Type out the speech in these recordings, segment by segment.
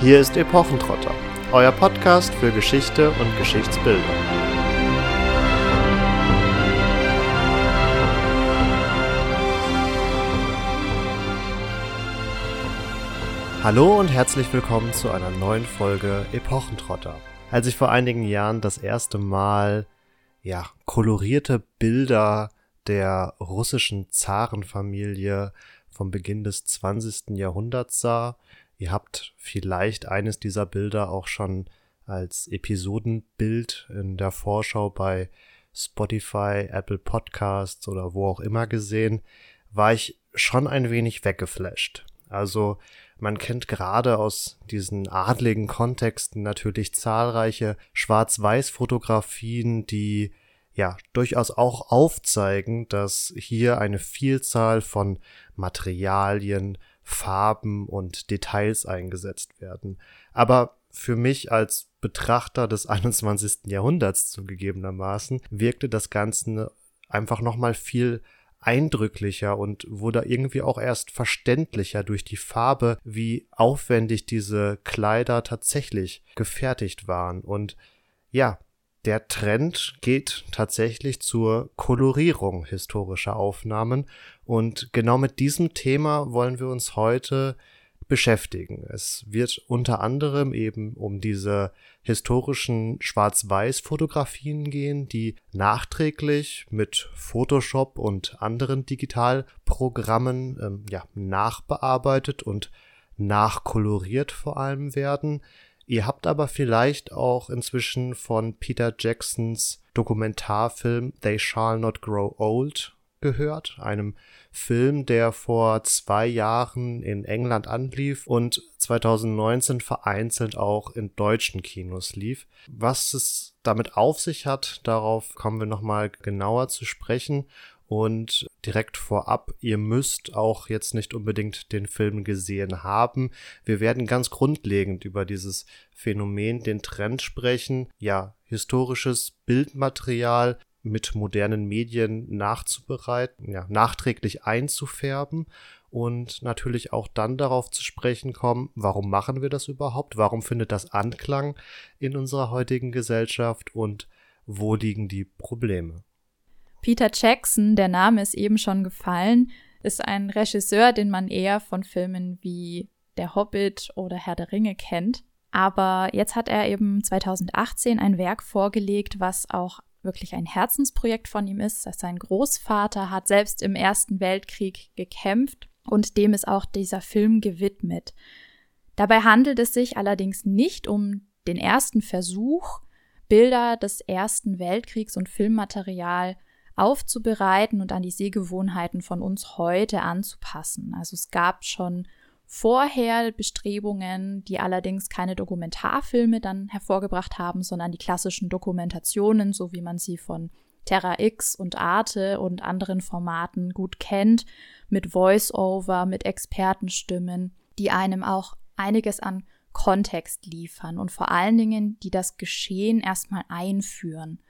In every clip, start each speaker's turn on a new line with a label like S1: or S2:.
S1: Hier ist Epochentrotter, euer Podcast für Geschichte und Geschichtsbildung. Hallo und herzlich willkommen zu einer neuen Folge Epochentrotter. Als ich vor einigen Jahren das erste Mal ja, kolorierte Bilder der russischen Zarenfamilie vom Beginn des 20. Jahrhunderts sah. Ihr habt vielleicht eines dieser Bilder auch schon als Episodenbild in der Vorschau bei Spotify, Apple Podcasts oder wo auch immer gesehen, war ich schon ein wenig weggeflasht. Also man kennt gerade aus diesen adligen Kontexten natürlich zahlreiche Schwarz-Weiß-Fotografien, die ja durchaus auch aufzeigen, dass hier eine Vielzahl von Materialien, Farben und Details eingesetzt werden. Aber für mich als Betrachter des 21. Jahrhunderts zugegebenermaßen wirkte das Ganze einfach nochmal viel eindrücklicher und wurde irgendwie auch erst verständlicher durch die Farbe, wie aufwendig diese Kleider tatsächlich gefertigt waren. Und ja, der Trend geht tatsächlich zur Kolorierung historischer Aufnahmen und genau mit diesem Thema wollen wir uns heute beschäftigen. Es wird unter anderem eben um diese historischen Schwarz-Weiß-Fotografien gehen, die nachträglich mit Photoshop und anderen Digitalprogrammen ähm, ja, nachbearbeitet und nachkoloriert vor allem werden. Ihr habt aber vielleicht auch inzwischen von Peter Jacksons Dokumentarfilm They Shall Not Grow Old gehört, einem Film, der vor zwei Jahren in England anlief und 2019 vereinzelt auch in deutschen Kinos lief. Was es damit auf sich hat, darauf kommen wir nochmal genauer zu sprechen. Und direkt vorab, ihr müsst auch jetzt nicht unbedingt den Film gesehen haben. Wir werden ganz grundlegend über dieses Phänomen, den Trend sprechen. Ja, historisches Bildmaterial mit modernen Medien nachzubereiten, ja, nachträglich einzufärben und natürlich auch dann darauf zu sprechen kommen, warum machen wir das überhaupt? Warum findet das Anklang in unserer heutigen Gesellschaft und wo liegen die Probleme?
S2: Peter Jackson, der Name ist eben schon gefallen, ist ein Regisseur, den man eher von Filmen wie Der Hobbit oder Herr der Ringe kennt. Aber jetzt hat er eben 2018 ein Werk vorgelegt, was auch wirklich ein Herzensprojekt von ihm ist. Sein Großvater hat selbst im Ersten Weltkrieg gekämpft und dem ist auch dieser Film gewidmet. Dabei handelt es sich allerdings nicht um den ersten Versuch, Bilder des Ersten Weltkriegs und Filmmaterial aufzubereiten und an die Sehgewohnheiten von uns heute anzupassen. Also es gab schon vorher Bestrebungen, die allerdings keine Dokumentarfilme dann hervorgebracht haben, sondern die klassischen Dokumentationen, so wie man sie von Terra X und Arte und anderen Formaten gut kennt, mit Voice-Over, mit Expertenstimmen, die einem auch einiges an Kontext liefern und vor allen Dingen, die das Geschehen erstmal einführen.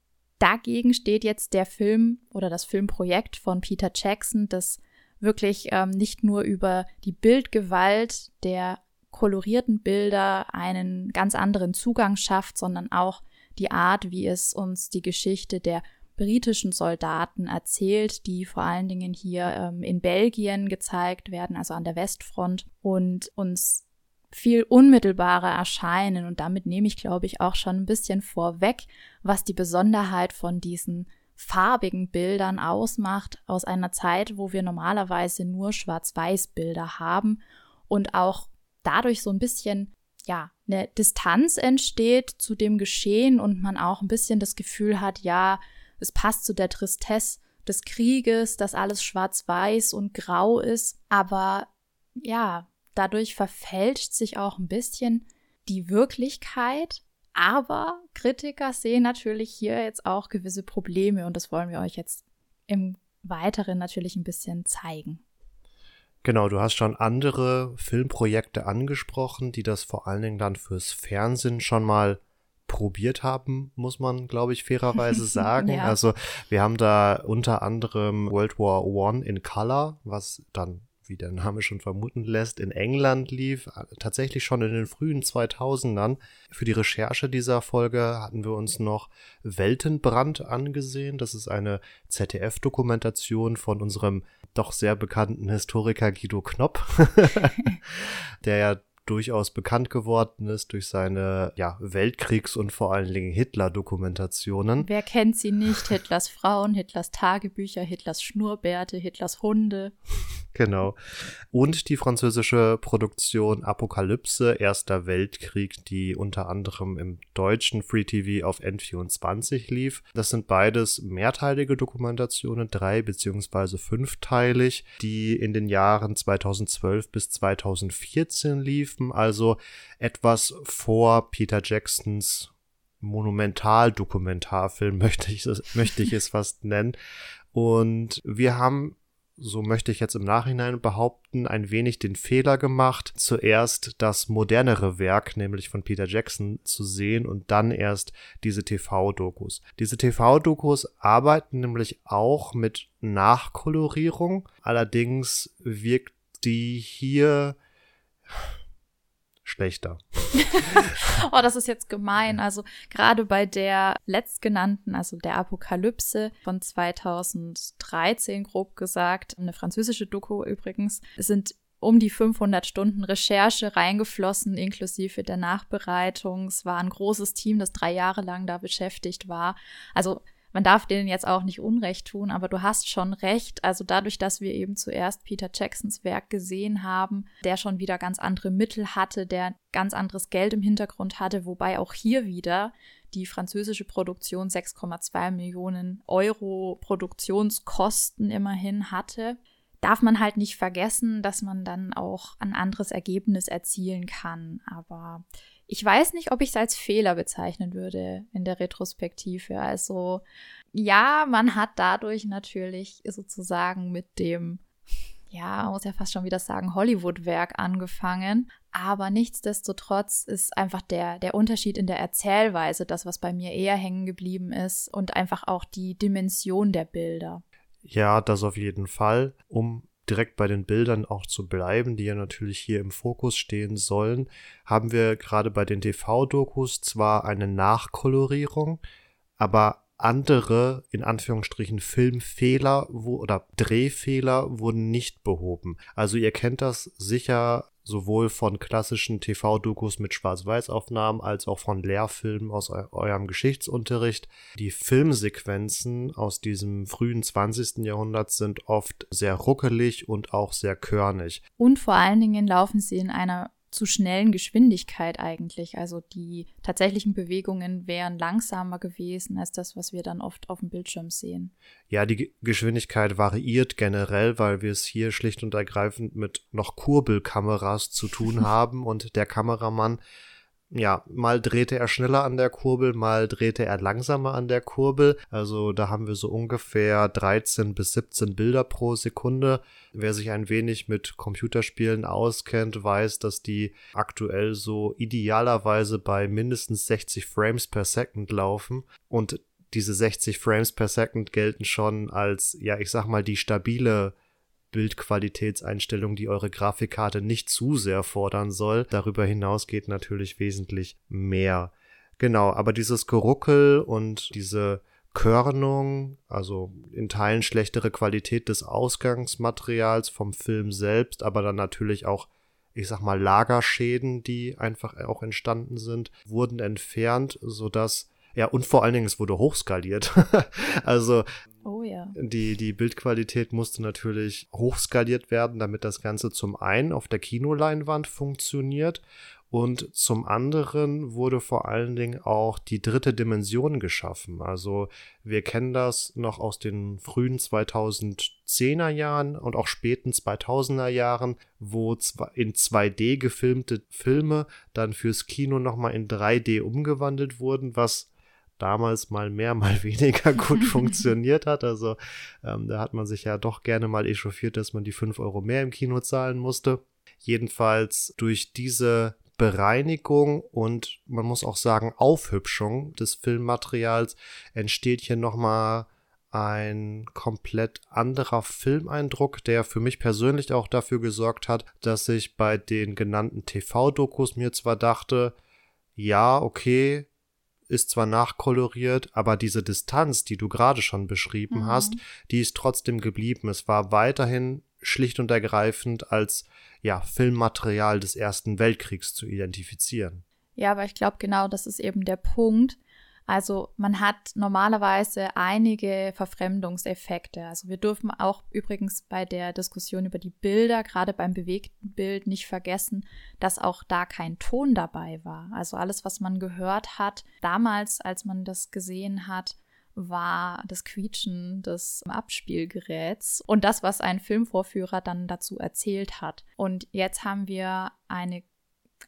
S2: Dagegen steht jetzt der Film oder das Filmprojekt von Peter Jackson, das wirklich ähm, nicht nur über die Bildgewalt der kolorierten Bilder einen ganz anderen Zugang schafft, sondern auch die Art, wie es uns die Geschichte der britischen Soldaten erzählt, die vor allen Dingen hier ähm, in Belgien gezeigt werden, also an der Westfront und uns viel unmittelbarer erscheinen. Und damit nehme ich, glaube ich, auch schon ein bisschen vorweg, was die Besonderheit von diesen farbigen Bildern ausmacht, aus einer Zeit, wo wir normalerweise nur Schwarz-Weiß-Bilder haben und auch dadurch so ein bisschen, ja, eine Distanz entsteht zu dem Geschehen und man auch ein bisschen das Gefühl hat, ja, es passt zu der Tristesse des Krieges, dass alles schwarz-weiß und grau ist, aber ja, Dadurch verfälscht sich auch ein bisschen die Wirklichkeit. Aber Kritiker sehen natürlich hier jetzt auch gewisse Probleme und das wollen wir euch jetzt im Weiteren natürlich ein bisschen zeigen.
S1: Genau, du hast schon andere Filmprojekte angesprochen, die das vor allen Dingen dann fürs Fernsehen schon mal probiert haben, muss man, glaube ich, fairerweise sagen. ja. Also wir haben da unter anderem World War One in Color, was dann wie der Name schon vermuten lässt, in England lief, tatsächlich schon in den frühen 2000ern. Für die Recherche dieser Folge hatten wir uns noch Weltenbrand angesehen. Das ist eine ZDF-Dokumentation von unserem doch sehr bekannten Historiker Guido Knopp, der ja durchaus bekannt geworden ist durch seine ja, Weltkriegs- und vor allen Dingen Hitler-Dokumentationen.
S2: Wer kennt sie nicht? Hitlers Frauen, Hitlers Tagebücher, Hitlers Schnurrbärte, Hitlers Hunde.
S1: Genau. Und die französische Produktion Apokalypse, Erster Weltkrieg, die unter anderem im deutschen Free TV auf N24 lief. Das sind beides mehrteilige Dokumentationen, drei beziehungsweise fünfteilig, die in den Jahren 2012 bis 2014 liefen, also etwas vor Peter Jacksons Monumentaldokumentarfilm, möchte ich, möchte ich es fast nennen. Und wir haben so möchte ich jetzt im Nachhinein behaupten, ein wenig den Fehler gemacht, zuerst das modernere Werk, nämlich von Peter Jackson, zu sehen und dann erst diese TV-Dokus. Diese TV-Dokus arbeiten nämlich auch mit Nachkolorierung, allerdings wirkt die hier schlechter.
S2: oh, das ist jetzt gemein. Also gerade bei der letztgenannten, also der Apokalypse von 2013, grob gesagt, eine französische Doku übrigens, sind um die 500 Stunden Recherche reingeflossen, inklusive der Nachbereitung. Es war ein großes Team, das drei Jahre lang da beschäftigt war. Also man darf denen jetzt auch nicht Unrecht tun, aber du hast schon recht. Also dadurch, dass wir eben zuerst Peter Jacksons Werk gesehen haben, der schon wieder ganz andere Mittel hatte, der ganz anderes Geld im Hintergrund hatte, wobei auch hier wieder die französische Produktion 6,2 Millionen Euro Produktionskosten immerhin hatte darf man halt nicht vergessen, dass man dann auch ein anderes Ergebnis erzielen kann. Aber ich weiß nicht, ob ich es als Fehler bezeichnen würde in der Retrospektive. Also ja, man hat dadurch natürlich sozusagen mit dem, ja, muss ja fast schon wieder sagen, Hollywood-Werk angefangen. Aber nichtsdestotrotz ist einfach der, der Unterschied in der Erzählweise das, was bei mir eher hängen geblieben ist und einfach auch die Dimension der Bilder.
S1: Ja, das auf jeden Fall. Um direkt bei den Bildern auch zu bleiben, die ja natürlich hier im Fokus stehen sollen, haben wir gerade bei den TV-Dokus zwar eine Nachkolorierung, aber andere, in Anführungsstrichen, Filmfehler wo, oder Drehfehler wurden nicht behoben. Also ihr kennt das sicher sowohl von klassischen TV-Dokus mit Schwarz-Weiß-Aufnahmen als auch von Lehrfilmen aus eu eurem Geschichtsunterricht. Die Filmsequenzen aus diesem frühen 20. Jahrhundert sind oft sehr ruckelig und auch sehr körnig.
S2: Und vor allen Dingen laufen sie in einer zu schnellen Geschwindigkeit eigentlich. Also die tatsächlichen Bewegungen wären langsamer gewesen als das, was wir dann oft auf dem Bildschirm sehen.
S1: Ja, die Geschwindigkeit variiert generell, weil wir es hier schlicht und ergreifend mit noch Kurbelkameras zu tun haben und der Kameramann ja, mal drehte er schneller an der Kurbel, mal drehte er langsamer an der Kurbel. Also da haben wir so ungefähr 13 bis 17 Bilder pro Sekunde. Wer sich ein wenig mit Computerspielen auskennt, weiß, dass die aktuell so idealerweise bei mindestens 60 Frames per Second laufen. Und diese 60 Frames per Second gelten schon als, ja, ich sag mal, die stabile Bildqualitätseinstellung, die eure Grafikkarte nicht zu sehr fordern soll. Darüber hinaus geht natürlich wesentlich mehr. Genau, aber dieses Geruckel und diese Körnung, also in Teilen schlechtere Qualität des Ausgangsmaterials vom Film selbst, aber dann natürlich auch, ich sag mal, Lagerschäden, die einfach auch entstanden sind, wurden entfernt, sodass ja, und vor allen Dingen, es wurde hochskaliert. also
S2: Oh ja.
S1: Die, die Bildqualität musste natürlich hochskaliert werden, damit das Ganze zum einen auf der Kinoleinwand funktioniert und zum anderen wurde vor allen Dingen auch die dritte Dimension geschaffen. Also wir kennen das noch aus den frühen 2010er Jahren und auch späten 2000er Jahren, wo in 2D gefilmte Filme dann fürs Kino nochmal in 3D umgewandelt wurden, was damals mal mehr, mal weniger gut funktioniert hat. Also ähm, da hat man sich ja doch gerne mal echauffiert, dass man die 5 Euro mehr im Kino zahlen musste. Jedenfalls durch diese Bereinigung und man muss auch sagen Aufhübschung des Filmmaterials entsteht hier nochmal ein komplett anderer Filmeindruck, der für mich persönlich auch dafür gesorgt hat, dass ich bei den genannten TV-Dokus mir zwar dachte, ja, okay, ist zwar nachkoloriert, aber diese Distanz, die du gerade schon beschrieben mhm. hast, die ist trotzdem geblieben. Es war weiterhin schlicht und ergreifend als ja, Filmmaterial des Ersten Weltkriegs zu identifizieren.
S2: Ja, aber ich glaube, genau das ist eben der Punkt. Also man hat normalerweise einige Verfremdungseffekte. Also wir dürfen auch übrigens bei der Diskussion über die Bilder, gerade beim bewegten Bild, nicht vergessen, dass auch da kein Ton dabei war. Also alles, was man gehört hat, damals, als man das gesehen hat, war das Quietschen des Abspielgeräts und das, was ein Filmvorführer dann dazu erzählt hat. Und jetzt haben wir eine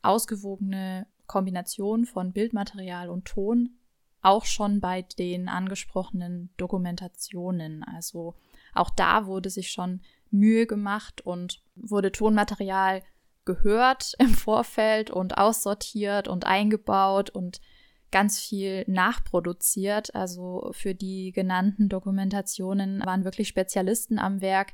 S2: ausgewogene Kombination von Bildmaterial und Ton auch schon bei den angesprochenen Dokumentationen. Also auch da wurde sich schon Mühe gemacht und wurde Tonmaterial gehört im Vorfeld und aussortiert und eingebaut und ganz viel nachproduziert. Also für die genannten Dokumentationen waren wirklich Spezialisten am Werk,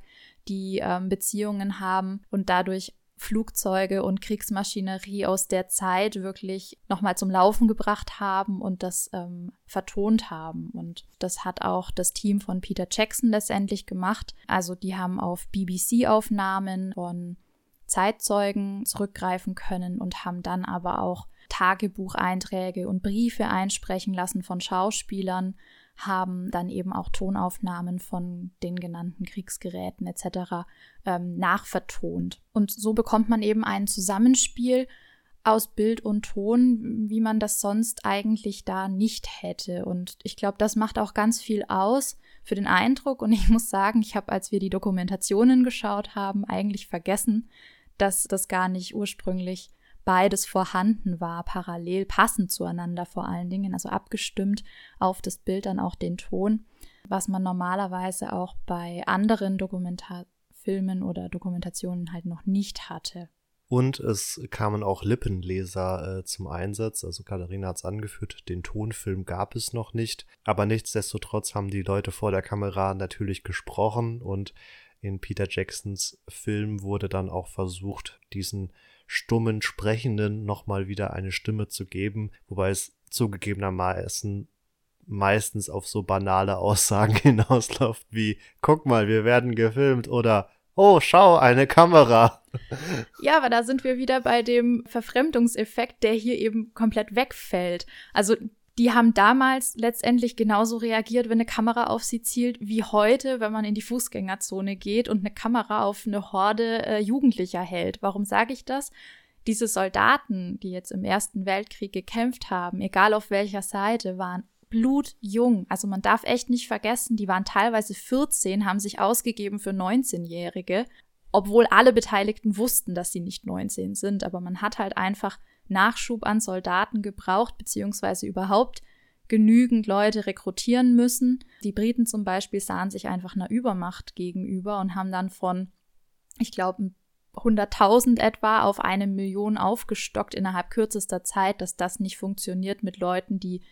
S2: die ähm, Beziehungen haben und dadurch Flugzeuge und Kriegsmaschinerie aus der Zeit wirklich nochmal zum Laufen gebracht haben und das ähm, vertont haben. Und das hat auch das Team von Peter Jackson letztendlich gemacht. Also die haben auf BBC-Aufnahmen von Zeitzeugen zurückgreifen können und haben dann aber auch Tagebucheinträge und Briefe einsprechen lassen von Schauspielern haben dann eben auch Tonaufnahmen von den genannten Kriegsgeräten etc. Ähm, nachvertont. Und so bekommt man eben ein Zusammenspiel aus Bild und Ton, wie man das sonst eigentlich da nicht hätte. Und ich glaube, das macht auch ganz viel aus für den Eindruck. Und ich muss sagen, ich habe, als wir die Dokumentationen geschaut haben, eigentlich vergessen, dass das gar nicht ursprünglich beides vorhanden war, parallel, passend zueinander vor allen Dingen, also abgestimmt auf das Bild dann auch den Ton, was man normalerweise auch bei anderen Dokumentarfilmen oder Dokumentationen halt noch nicht hatte.
S1: Und es kamen auch Lippenleser äh, zum Einsatz. Also Katharina hat es angeführt, den Tonfilm gab es noch nicht. Aber nichtsdestotrotz haben die Leute vor der Kamera natürlich gesprochen und in Peter Jacksons Film wurde dann auch versucht, diesen stummen Sprechenden nochmal wieder eine Stimme zu geben, wobei es zugegebenermaßen meistens auf so banale Aussagen hinausläuft wie, guck mal, wir werden gefilmt oder Oh, schau, eine Kamera.
S2: Ja, aber da sind wir wieder bei dem Verfremdungseffekt, der hier eben komplett wegfällt. Also die haben damals letztendlich genauso reagiert, wenn eine Kamera auf sie zielt, wie heute, wenn man in die Fußgängerzone geht und eine Kamera auf eine Horde äh, Jugendlicher hält. Warum sage ich das? Diese Soldaten, die jetzt im Ersten Weltkrieg gekämpft haben, egal auf welcher Seite, waren blutjung. Also man darf echt nicht vergessen, die waren teilweise 14, haben sich ausgegeben für 19-Jährige, obwohl alle Beteiligten wussten, dass sie nicht 19 sind. Aber man hat halt einfach Nachschub an Soldaten gebraucht, beziehungsweise überhaupt genügend Leute rekrutieren müssen. Die Briten zum Beispiel sahen sich einfach einer Übermacht gegenüber und haben dann von, ich glaube, 100.000 etwa auf eine Million aufgestockt innerhalb kürzester Zeit, dass das nicht funktioniert mit Leuten, die,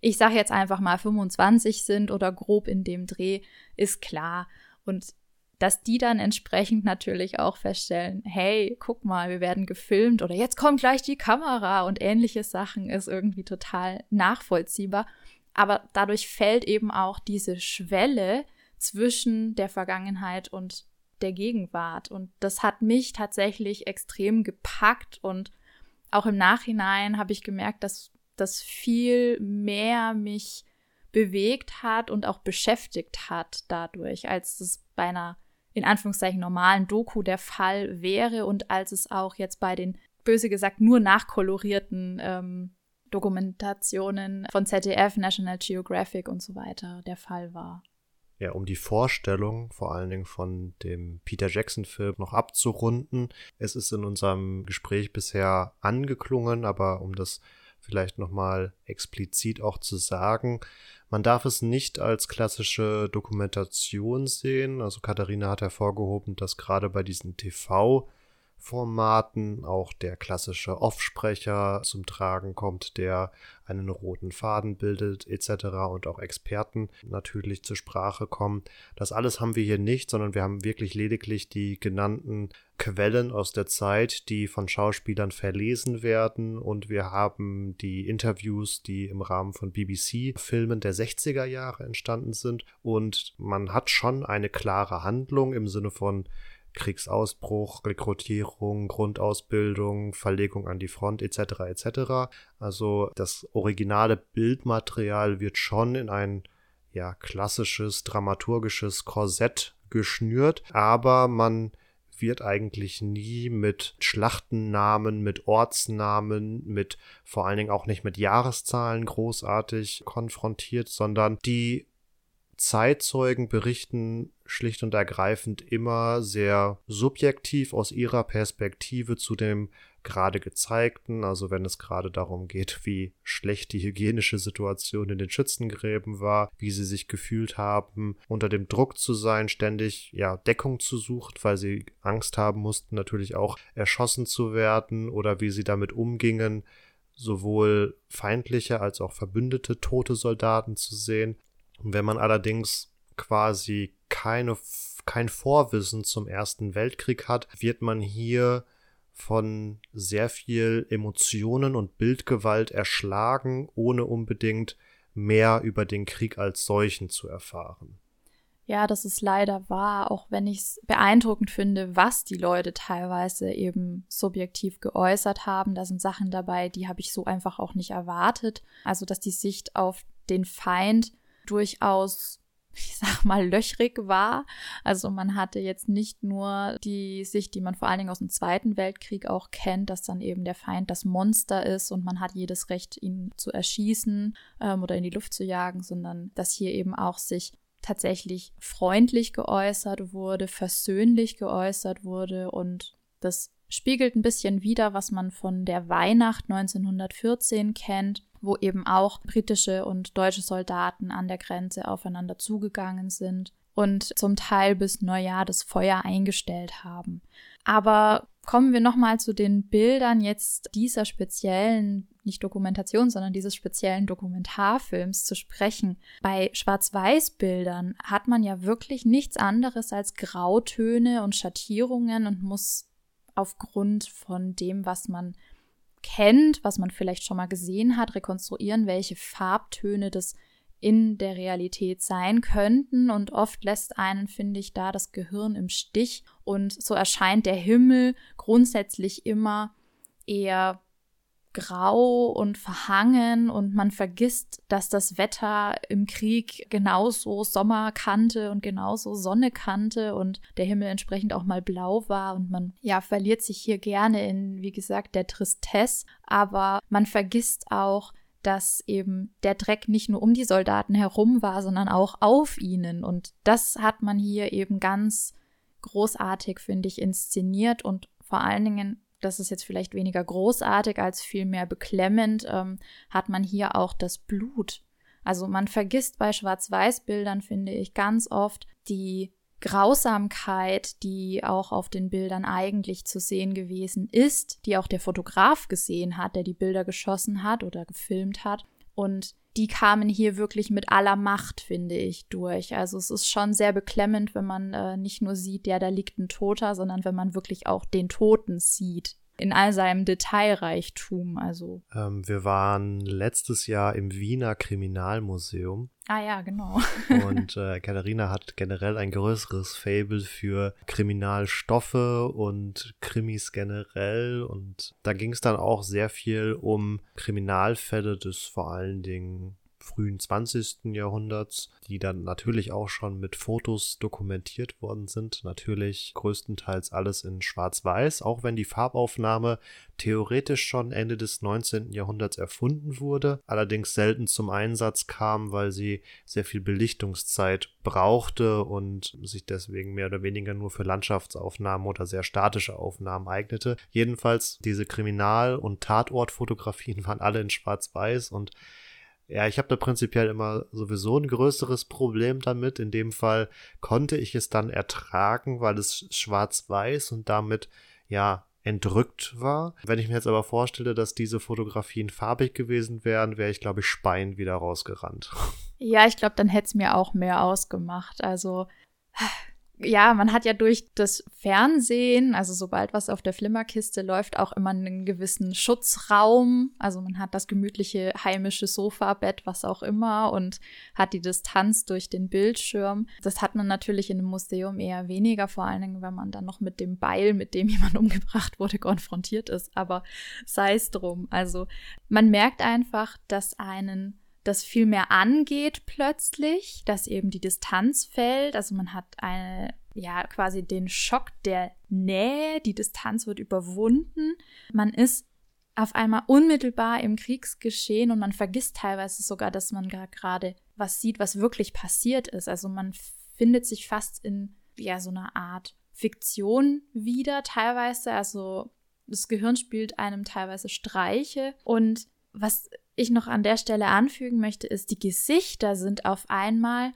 S2: ich sage jetzt einfach mal 25 sind oder grob in dem Dreh, ist klar. Und dass die dann entsprechend natürlich auch feststellen, hey, guck mal, wir werden gefilmt oder jetzt kommt gleich die Kamera und ähnliche Sachen ist irgendwie total nachvollziehbar. Aber dadurch fällt eben auch diese Schwelle zwischen der Vergangenheit und der Gegenwart. Und das hat mich tatsächlich extrem gepackt und auch im Nachhinein habe ich gemerkt, dass das viel mehr mich bewegt hat und auch beschäftigt hat dadurch, als es bei einer in Anführungszeichen normalen Doku der Fall wäre und als es auch jetzt bei den böse gesagt nur nachkolorierten ähm, Dokumentationen von ZDF, National Geographic und so weiter der Fall war.
S1: Ja, um die Vorstellung vor allen Dingen von dem Peter Jackson-Film noch abzurunden. Es ist in unserem Gespräch bisher angeklungen, aber um das vielleicht nochmal explizit auch zu sagen, man darf es nicht als klassische Dokumentation sehen. Also Katharina hat hervorgehoben, dass gerade bei diesen TV Formaten auch der klassische Offsprecher zum Tragen kommt, der einen roten Faden bildet etc. und auch Experten natürlich zur Sprache kommen. Das alles haben wir hier nicht, sondern wir haben wirklich lediglich die genannten Quellen aus der Zeit, die von Schauspielern verlesen werden und wir haben die Interviews, die im Rahmen von BBC-Filmen der 60er Jahre entstanden sind und man hat schon eine klare Handlung im Sinne von Kriegsausbruch, Rekrutierung, Grundausbildung, Verlegung an die Front etc. etc. Also das originale Bildmaterial wird schon in ein ja klassisches dramaturgisches Korsett geschnürt, aber man wird eigentlich nie mit Schlachtennamen, mit Ortsnamen, mit vor allen Dingen auch nicht mit Jahreszahlen großartig konfrontiert, sondern die Zeitzeugen berichten schlicht und ergreifend immer sehr subjektiv aus ihrer Perspektive zu dem gerade gezeigten, also wenn es gerade darum geht, wie schlecht die hygienische Situation in den Schützengräben war, wie sie sich gefühlt haben, unter dem Druck zu sein, ständig ja Deckung zu suchen, weil sie Angst haben mussten, natürlich auch erschossen zu werden oder wie sie damit umgingen, sowohl feindliche als auch verbündete tote Soldaten zu sehen wenn man allerdings quasi keine, kein Vorwissen zum Ersten Weltkrieg hat, wird man hier von sehr viel Emotionen und Bildgewalt erschlagen, ohne unbedingt mehr über den Krieg als solchen zu erfahren.
S2: Ja, das ist leider wahr, auch wenn ich es beeindruckend finde, was die Leute teilweise eben subjektiv geäußert haben. Da sind Sachen dabei, die habe ich so einfach auch nicht erwartet. Also, dass die Sicht auf den Feind durchaus ich sag mal, löchrig war. Also man hatte jetzt nicht nur die Sicht, die man vor allen Dingen aus dem Zweiten Weltkrieg auch kennt, dass dann eben der Feind das Monster ist und man hat jedes Recht, ihn zu erschießen ähm, oder in die Luft zu jagen, sondern dass hier eben auch sich tatsächlich freundlich geäußert wurde, versöhnlich geäußert wurde und das spiegelt ein bisschen wider, was man von der Weihnacht 1914 kennt wo eben auch britische und deutsche Soldaten an der Grenze aufeinander zugegangen sind und zum Teil bis Neujahr das Feuer eingestellt haben. Aber kommen wir nochmal zu den Bildern jetzt dieser speziellen, nicht Dokumentation, sondern dieses speziellen Dokumentarfilms zu sprechen. Bei Schwarz-Weiß-Bildern hat man ja wirklich nichts anderes als Grautöne und Schattierungen und muss aufgrund von dem, was man kennt, was man vielleicht schon mal gesehen hat, rekonstruieren, welche Farbtöne das in der Realität sein könnten. Und oft lässt einen, finde ich, da das Gehirn im Stich. Und so erscheint der Himmel grundsätzlich immer eher grau und verhangen und man vergisst, dass das Wetter im Krieg genauso Sommer kannte und genauso Sonne kannte und der Himmel entsprechend auch mal blau war und man ja verliert sich hier gerne in, wie gesagt, der Tristesse, aber man vergisst auch, dass eben der Dreck nicht nur um die Soldaten herum war, sondern auch auf ihnen. Und das hat man hier eben ganz großartig, finde ich, inszeniert und vor allen Dingen das ist jetzt vielleicht weniger großartig als vielmehr beklemmend, ähm, hat man hier auch das Blut. Also man vergisst bei Schwarz-Weiß-Bildern, finde ich, ganz oft die Grausamkeit, die auch auf den Bildern eigentlich zu sehen gewesen ist, die auch der Fotograf gesehen hat, der die Bilder geschossen hat oder gefilmt hat. Und die kamen hier wirklich mit aller Macht, finde ich, durch. Also es ist schon sehr beklemmend, wenn man äh, nicht nur sieht, ja, da liegt ein Toter, sondern wenn man wirklich auch den Toten sieht in all seinem Detailreichtum. Also.
S1: Ähm, wir waren letztes Jahr im Wiener Kriminalmuseum.
S2: Ah ja, genau.
S1: und äh, Katharina hat generell ein größeres Fable für Kriminalstoffe und Krimis generell. Und da ging es dann auch sehr viel um Kriminalfälle des vor allen Dingen frühen 20. Jahrhunderts, die dann natürlich auch schon mit Fotos dokumentiert worden sind. Natürlich größtenteils alles in Schwarz-Weiß, auch wenn die Farbaufnahme theoretisch schon Ende des 19. Jahrhunderts erfunden wurde, allerdings selten zum Einsatz kam, weil sie sehr viel Belichtungszeit brauchte und sich deswegen mehr oder weniger nur für Landschaftsaufnahmen oder sehr statische Aufnahmen eignete. Jedenfalls diese Kriminal- und Tatortfotografien waren alle in Schwarz-Weiß und ja, ich habe da prinzipiell immer sowieso ein größeres Problem damit. In dem Fall konnte ich es dann ertragen, weil es schwarz-weiß und damit ja entrückt war. Wenn ich mir jetzt aber vorstelle, dass diese Fotografien farbig gewesen wären, wäre ich, glaube ich, speiend wieder rausgerannt.
S2: Ja, ich glaube, dann hätte es mir auch mehr ausgemacht. Also ja, man hat ja durch das Fernsehen, also sobald was auf der Flimmerkiste läuft, auch immer einen gewissen Schutzraum. Also man hat das gemütliche heimische Sofabett, was auch immer, und hat die Distanz durch den Bildschirm. Das hat man natürlich in einem Museum eher weniger, vor allen Dingen, wenn man dann noch mit dem Beil, mit dem jemand umgebracht wurde, konfrontiert ist. Aber sei es drum. Also man merkt einfach, dass einen das viel mehr angeht plötzlich, dass eben die Distanz fällt. Also man hat eine, ja, quasi den Schock der Nähe, die Distanz wird überwunden. Man ist auf einmal unmittelbar im Kriegsgeschehen und man vergisst teilweise sogar, dass man gerade was sieht, was wirklich passiert ist. Also man findet sich fast in ja so einer Art Fiktion wieder teilweise. Also das Gehirn spielt einem teilweise Streiche und was ich noch an der Stelle anfügen möchte, ist, die Gesichter sind auf einmal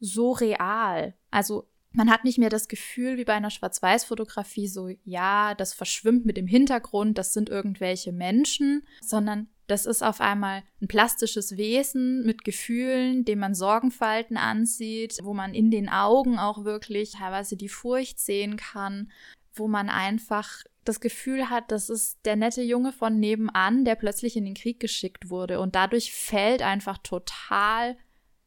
S2: so real. Also man hat nicht mehr das Gefühl wie bei einer Schwarz-Weiß-Fotografie, so ja, das verschwimmt mit dem Hintergrund, das sind irgendwelche Menschen, sondern das ist auf einmal ein plastisches Wesen mit Gefühlen, dem man Sorgenfalten ansieht, wo man in den Augen auch wirklich teilweise die Furcht sehen kann, wo man einfach das Gefühl hat, das ist der nette Junge von nebenan, der plötzlich in den Krieg geschickt wurde. Und dadurch fällt einfach total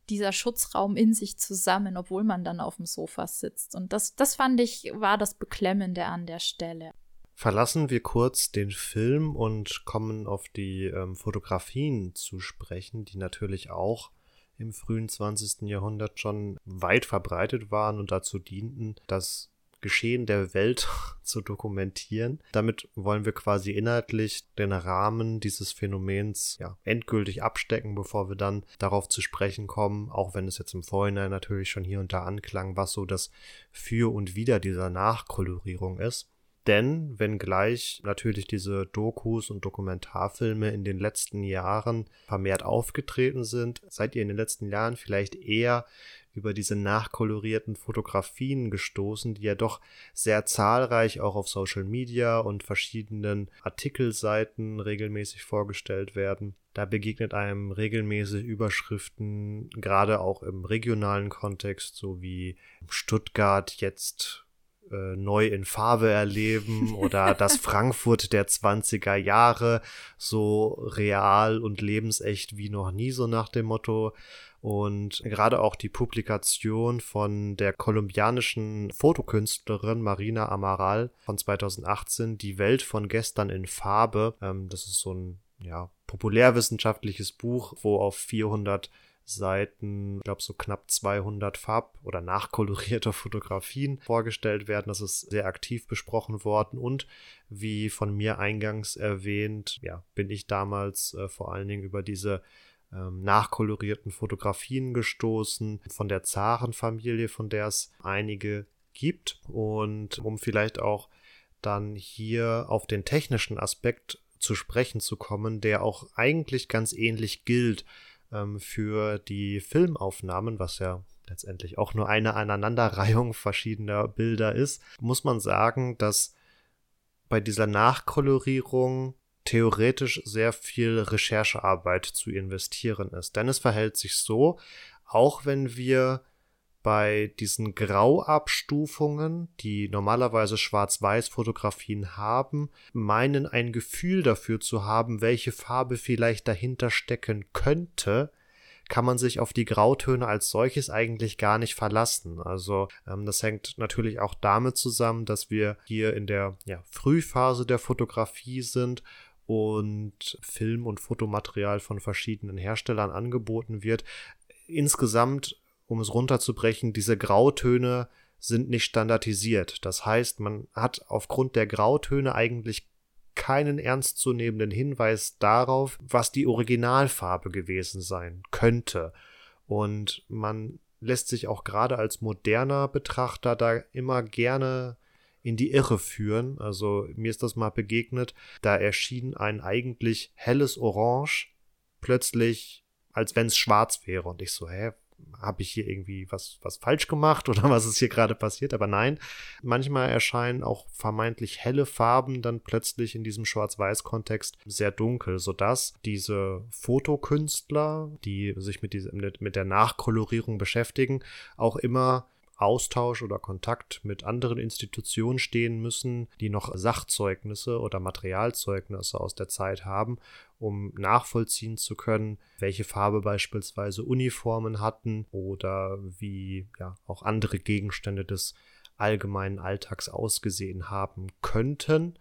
S2: dieser Schutzraum in sich zusammen, obwohl man dann auf dem Sofa sitzt. Und das, das fand ich, war das Beklemmende an der Stelle.
S1: Verlassen wir kurz den Film und kommen auf die ähm, Fotografien zu sprechen, die natürlich auch im frühen 20. Jahrhundert schon weit verbreitet waren und dazu dienten, das Geschehen der Welt zu dokumentieren. Damit wollen wir quasi inhaltlich den Rahmen dieses Phänomens ja, endgültig abstecken, bevor wir dann darauf zu sprechen kommen, auch wenn es jetzt im Vorhinein natürlich schon hier und da anklang, was so das Für und Wider dieser Nachkolorierung ist. Denn wenngleich natürlich diese Dokus und Dokumentarfilme in den letzten Jahren vermehrt aufgetreten sind, seid ihr in den letzten Jahren vielleicht eher über diese nachkolorierten Fotografien gestoßen, die ja doch sehr zahlreich auch auf Social Media und verschiedenen Artikelseiten regelmäßig vorgestellt werden. Da begegnet einem regelmäßig Überschriften, gerade auch im regionalen Kontext, so wie Stuttgart jetzt äh, neu in Farbe erleben oder das Frankfurt der 20er Jahre so real und lebensecht wie noch nie, so nach dem Motto. Und gerade auch die Publikation von der kolumbianischen Fotokünstlerin Marina Amaral von 2018, Die Welt von gestern in Farbe. Ähm, das ist so ein ja, populärwissenschaftliches Buch, wo auf 400 Seiten, ich glaube so knapp 200 Farb- oder nachkolorierte Fotografien vorgestellt werden. Das ist sehr aktiv besprochen worden und wie von mir eingangs erwähnt, ja, bin ich damals äh, vor allen Dingen über diese nachkolorierten Fotografien gestoßen von der Zarenfamilie, von der es einige gibt. Und um vielleicht auch dann hier auf den technischen Aspekt zu sprechen zu kommen, der auch eigentlich ganz ähnlich gilt ähm, für die Filmaufnahmen, was ja letztendlich auch nur eine Aneinanderreihung verschiedener Bilder ist, muss man sagen, dass bei dieser Nachkolorierung theoretisch sehr viel Recherchearbeit zu investieren ist. Denn es verhält sich so, auch wenn wir bei diesen Grauabstufungen, die normalerweise Schwarz-Weiß-Fotografien haben, meinen ein Gefühl dafür zu haben, welche Farbe vielleicht dahinter stecken könnte, kann man sich auf die Grautöne als solches eigentlich gar nicht verlassen. Also ähm, das hängt natürlich auch damit zusammen, dass wir hier in der ja, Frühphase der Fotografie sind und Film- und Fotomaterial von verschiedenen Herstellern angeboten wird. Insgesamt, um es runterzubrechen, diese Grautöne sind nicht standardisiert. Das heißt, man hat aufgrund der Grautöne eigentlich keinen ernstzunehmenden Hinweis darauf, was die Originalfarbe gewesen sein könnte. Und man lässt sich auch gerade als moderner Betrachter da immer gerne in die Irre führen. Also mir ist das mal begegnet. Da erschien ein eigentlich helles Orange plötzlich, als wenn es schwarz wäre. Und ich so, hä, habe ich hier irgendwie was, was falsch gemacht oder was ist hier gerade passiert? Aber nein, manchmal erscheinen auch vermeintlich helle Farben dann plötzlich in diesem Schwarz-Weiß-Kontext sehr dunkel, sodass diese Fotokünstler, die sich mit, dieser, mit der Nachkolorierung beschäftigen, auch immer Austausch oder Kontakt mit anderen Institutionen stehen müssen, die noch Sachzeugnisse oder Materialzeugnisse aus der Zeit haben, um nachvollziehen zu können, welche Farbe beispielsweise Uniformen hatten oder wie ja auch andere Gegenstände des allgemeinen Alltags ausgesehen haben könnten.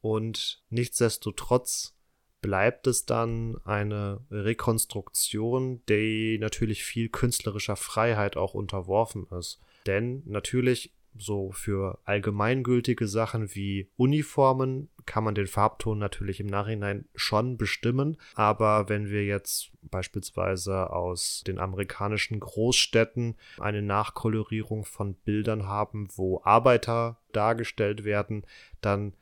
S1: Und nichtsdestotrotz bleibt es dann eine Rekonstruktion, die natürlich viel künstlerischer Freiheit auch unterworfen ist. Denn natürlich so für allgemeingültige Sachen wie Uniformen kann man den Farbton natürlich im Nachhinein schon bestimmen. Aber wenn wir jetzt beispielsweise aus den amerikanischen Großstädten eine Nachkolorierung von Bildern haben, wo Arbeiter dargestellt werden, dann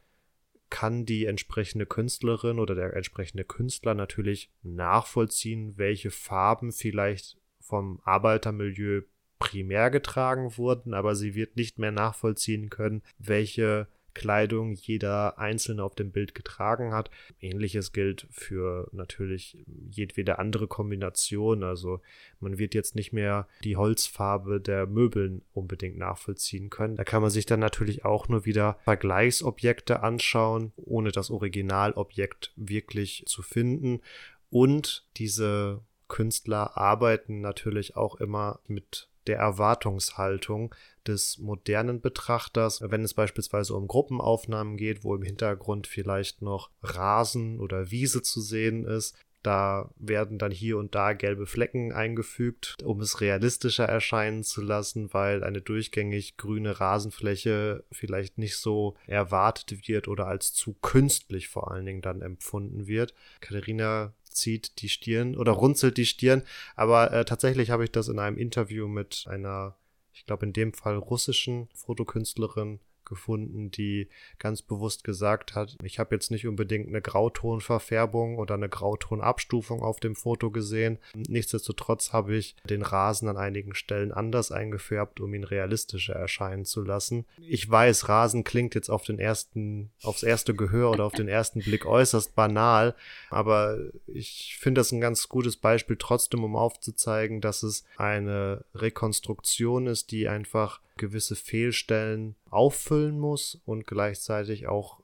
S1: kann die entsprechende Künstlerin oder der entsprechende Künstler natürlich nachvollziehen, welche Farben vielleicht vom Arbeitermilieu primär getragen wurden, aber sie wird nicht mehr nachvollziehen können, welche Kleidung jeder Einzelne auf dem Bild getragen hat. Ähnliches gilt für natürlich jedwede andere Kombination. Also man wird jetzt nicht mehr die Holzfarbe der Möbeln unbedingt nachvollziehen können. Da kann man sich dann natürlich auch nur wieder Vergleichsobjekte anschauen, ohne das Originalobjekt wirklich zu finden. Und diese Künstler arbeiten natürlich auch immer mit der Erwartungshaltung des modernen Betrachters, wenn es beispielsweise um Gruppenaufnahmen geht, wo im Hintergrund vielleicht noch Rasen oder Wiese zu sehen ist. Da werden dann hier und da gelbe Flecken eingefügt, um es realistischer erscheinen zu lassen, weil eine durchgängig grüne Rasenfläche vielleicht nicht so erwartet wird oder als zu künstlich vor allen Dingen dann empfunden wird. Katharina zieht die Stirn oder runzelt die Stirn. Aber äh, tatsächlich habe ich das in einem Interview mit einer, ich glaube in dem Fall russischen Fotokünstlerin gefunden, die ganz bewusst gesagt hat, ich habe jetzt nicht unbedingt eine Grautonverfärbung oder eine Grautonabstufung auf dem Foto gesehen. Nichtsdestotrotz habe ich den Rasen an einigen Stellen anders eingefärbt, um ihn realistischer erscheinen zu lassen. Ich weiß, Rasen klingt jetzt auf den ersten, aufs erste Gehör oder auf den ersten Blick äußerst banal, aber ich finde das ein ganz gutes Beispiel trotzdem, um aufzuzeigen, dass es eine Rekonstruktion ist, die einfach gewisse Fehlstellen auffüllen muss und gleichzeitig auch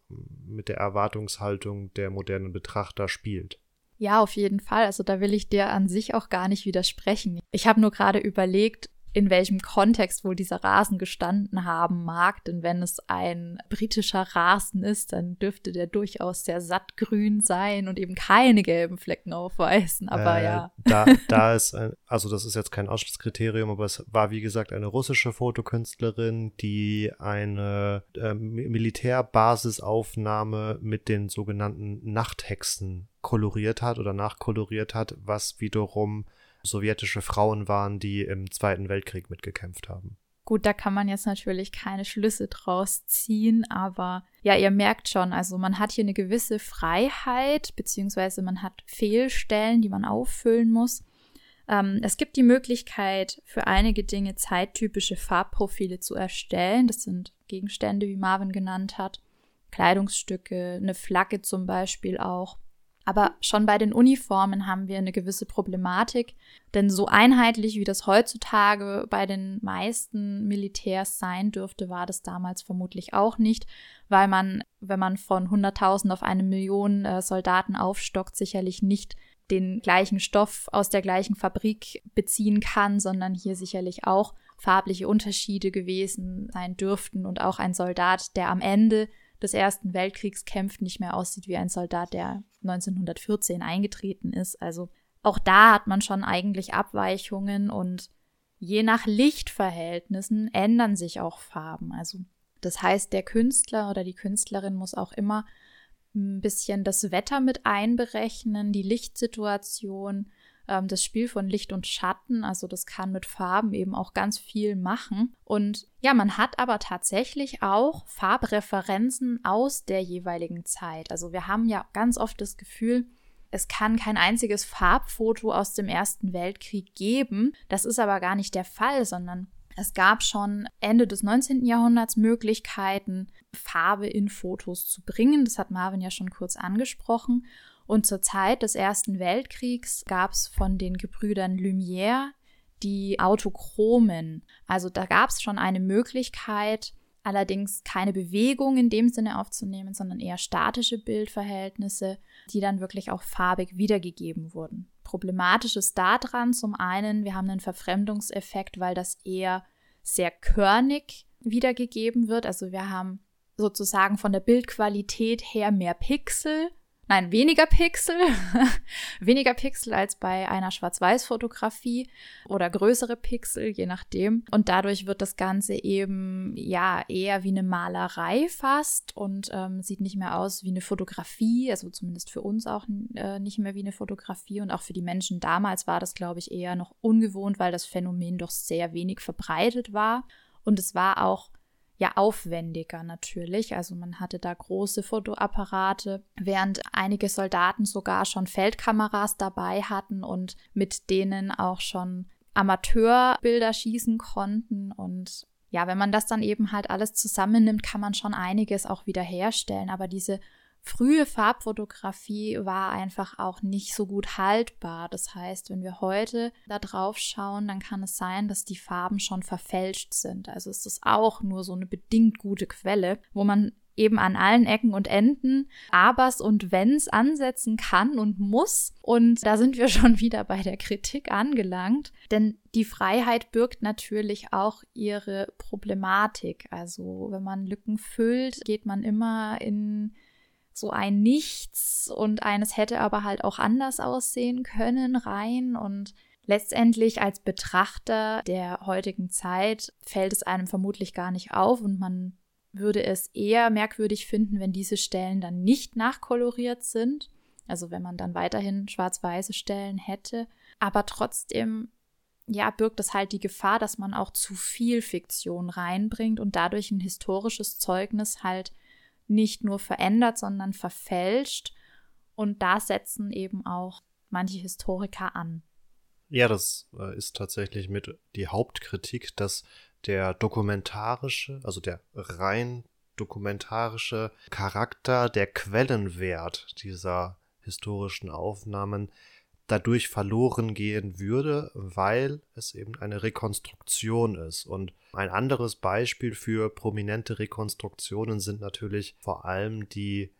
S1: mit der Erwartungshaltung der modernen Betrachter spielt.
S2: Ja, auf jeden Fall. Also da will ich dir an sich auch gar nicht widersprechen. Ich habe nur gerade überlegt, in welchem Kontext wohl dieser Rasen gestanden haben mag. Denn wenn es ein britischer Rasen ist, dann dürfte der durchaus sehr sattgrün sein und eben keine gelben Flecken aufweisen. Aber äh, ja.
S1: Da, da ist, ein, also das ist jetzt kein Ausschlusskriterium, aber es war wie gesagt eine russische Fotokünstlerin, die eine äh, Militärbasisaufnahme mit den sogenannten Nachthexen koloriert hat oder nachkoloriert hat, was wiederum sowjetische Frauen waren, die im Zweiten Weltkrieg mitgekämpft haben.
S2: Gut, da kann man jetzt natürlich keine Schlüsse draus ziehen, aber ja, ihr merkt schon, also man hat hier eine gewisse Freiheit, beziehungsweise man hat Fehlstellen, die man auffüllen muss. Ähm, es gibt die Möglichkeit, für einige Dinge zeittypische Farbprofile zu erstellen. Das sind Gegenstände, wie Marvin genannt hat, Kleidungsstücke, eine Flagge zum Beispiel auch. Aber schon bei den Uniformen haben wir eine gewisse Problematik, denn so einheitlich wie das heutzutage bei den meisten Militärs sein dürfte, war das damals vermutlich auch nicht, weil man, wenn man von 100.000 auf eine Million äh, Soldaten aufstockt, sicherlich nicht den gleichen Stoff aus der gleichen Fabrik beziehen kann, sondern hier sicherlich auch farbliche Unterschiede gewesen sein dürften und auch ein Soldat, der am Ende des Ersten Weltkriegs kämpft, nicht mehr aussieht wie ein Soldat, der 1914 eingetreten ist. Also auch da hat man schon eigentlich Abweichungen und je nach Lichtverhältnissen ändern sich auch Farben. Also das heißt, der Künstler oder die Künstlerin muss auch immer ein bisschen das Wetter mit einberechnen, die Lichtsituation, ähm, das Spiel von Licht und Schatten. Also das kann mit Farben eben auch ganz viel machen. Und ja, man hat aber tatsächlich auch Farbreferenzen aus der jeweiligen Zeit. Also wir haben ja ganz oft das Gefühl, es kann kein einziges Farbfoto aus dem Ersten Weltkrieg geben. Das ist aber gar nicht der Fall, sondern es gab schon Ende des 19. Jahrhunderts Möglichkeiten, Farbe in Fotos zu bringen. Das hat Marvin ja schon kurz angesprochen. Und zur Zeit des Ersten Weltkriegs gab es von den Gebrüdern Lumière die Autochromen. Also da gab es schon eine Möglichkeit, allerdings keine Bewegung in dem Sinne aufzunehmen, sondern eher statische Bildverhältnisse, die dann wirklich auch farbig wiedergegeben wurden. Problematisch ist daran zum einen, wir haben einen Verfremdungseffekt, weil das eher sehr körnig wiedergegeben wird. Also wir haben sozusagen von der Bildqualität her mehr Pixel nein, weniger Pixel, weniger Pixel als bei einer Schwarz-Weiß-Fotografie oder größere Pixel, je nachdem. Und dadurch wird das Ganze eben ja eher wie eine Malerei fast und ähm, sieht nicht mehr aus wie eine Fotografie, also zumindest für uns auch äh, nicht mehr wie eine Fotografie und auch für die Menschen damals war das, glaube ich, eher noch ungewohnt, weil das Phänomen doch sehr wenig verbreitet war. Und es war auch ja aufwendiger natürlich. Also man hatte da große Fotoapparate, während einige Soldaten sogar schon Feldkameras dabei hatten und mit denen auch schon Amateurbilder schießen konnten. Und ja, wenn man das dann eben halt alles zusammennimmt, kann man schon einiges auch wiederherstellen. Aber diese frühe Farbfotografie war einfach auch nicht so gut haltbar. Das heißt, wenn wir heute da drauf schauen, dann kann es sein, dass die Farben schon verfälscht sind. Also ist das auch nur so eine bedingt gute Quelle, wo man eben an allen Ecken und Enden Abers und Wenns ansetzen kann und muss. Und da sind wir schon wieder bei der Kritik angelangt. Denn die Freiheit birgt natürlich auch ihre Problematik. Also wenn man Lücken füllt, geht man immer in so ein Nichts und eines hätte aber halt auch anders aussehen können rein und letztendlich als Betrachter der heutigen Zeit fällt es einem vermutlich gar nicht auf und man würde es eher merkwürdig finden, wenn diese Stellen dann nicht nachkoloriert sind. Also wenn man dann weiterhin schwarz-weiße Stellen hätte. Aber trotzdem, ja, birgt es halt die Gefahr, dass man auch zu viel Fiktion reinbringt und dadurch ein historisches Zeugnis halt nicht nur verändert, sondern verfälscht. Und da setzen eben auch manche Historiker an.
S1: Ja, das äh, ist tatsächlich mit die Hauptkritik, dass der dokumentarische, also der rein dokumentarische Charakter, der Quellenwert dieser historischen Aufnahmen dadurch verloren gehen würde, weil es eben eine Rekonstruktion ist. Und ein anderes Beispiel für prominente Rekonstruktionen sind natürlich vor allem die,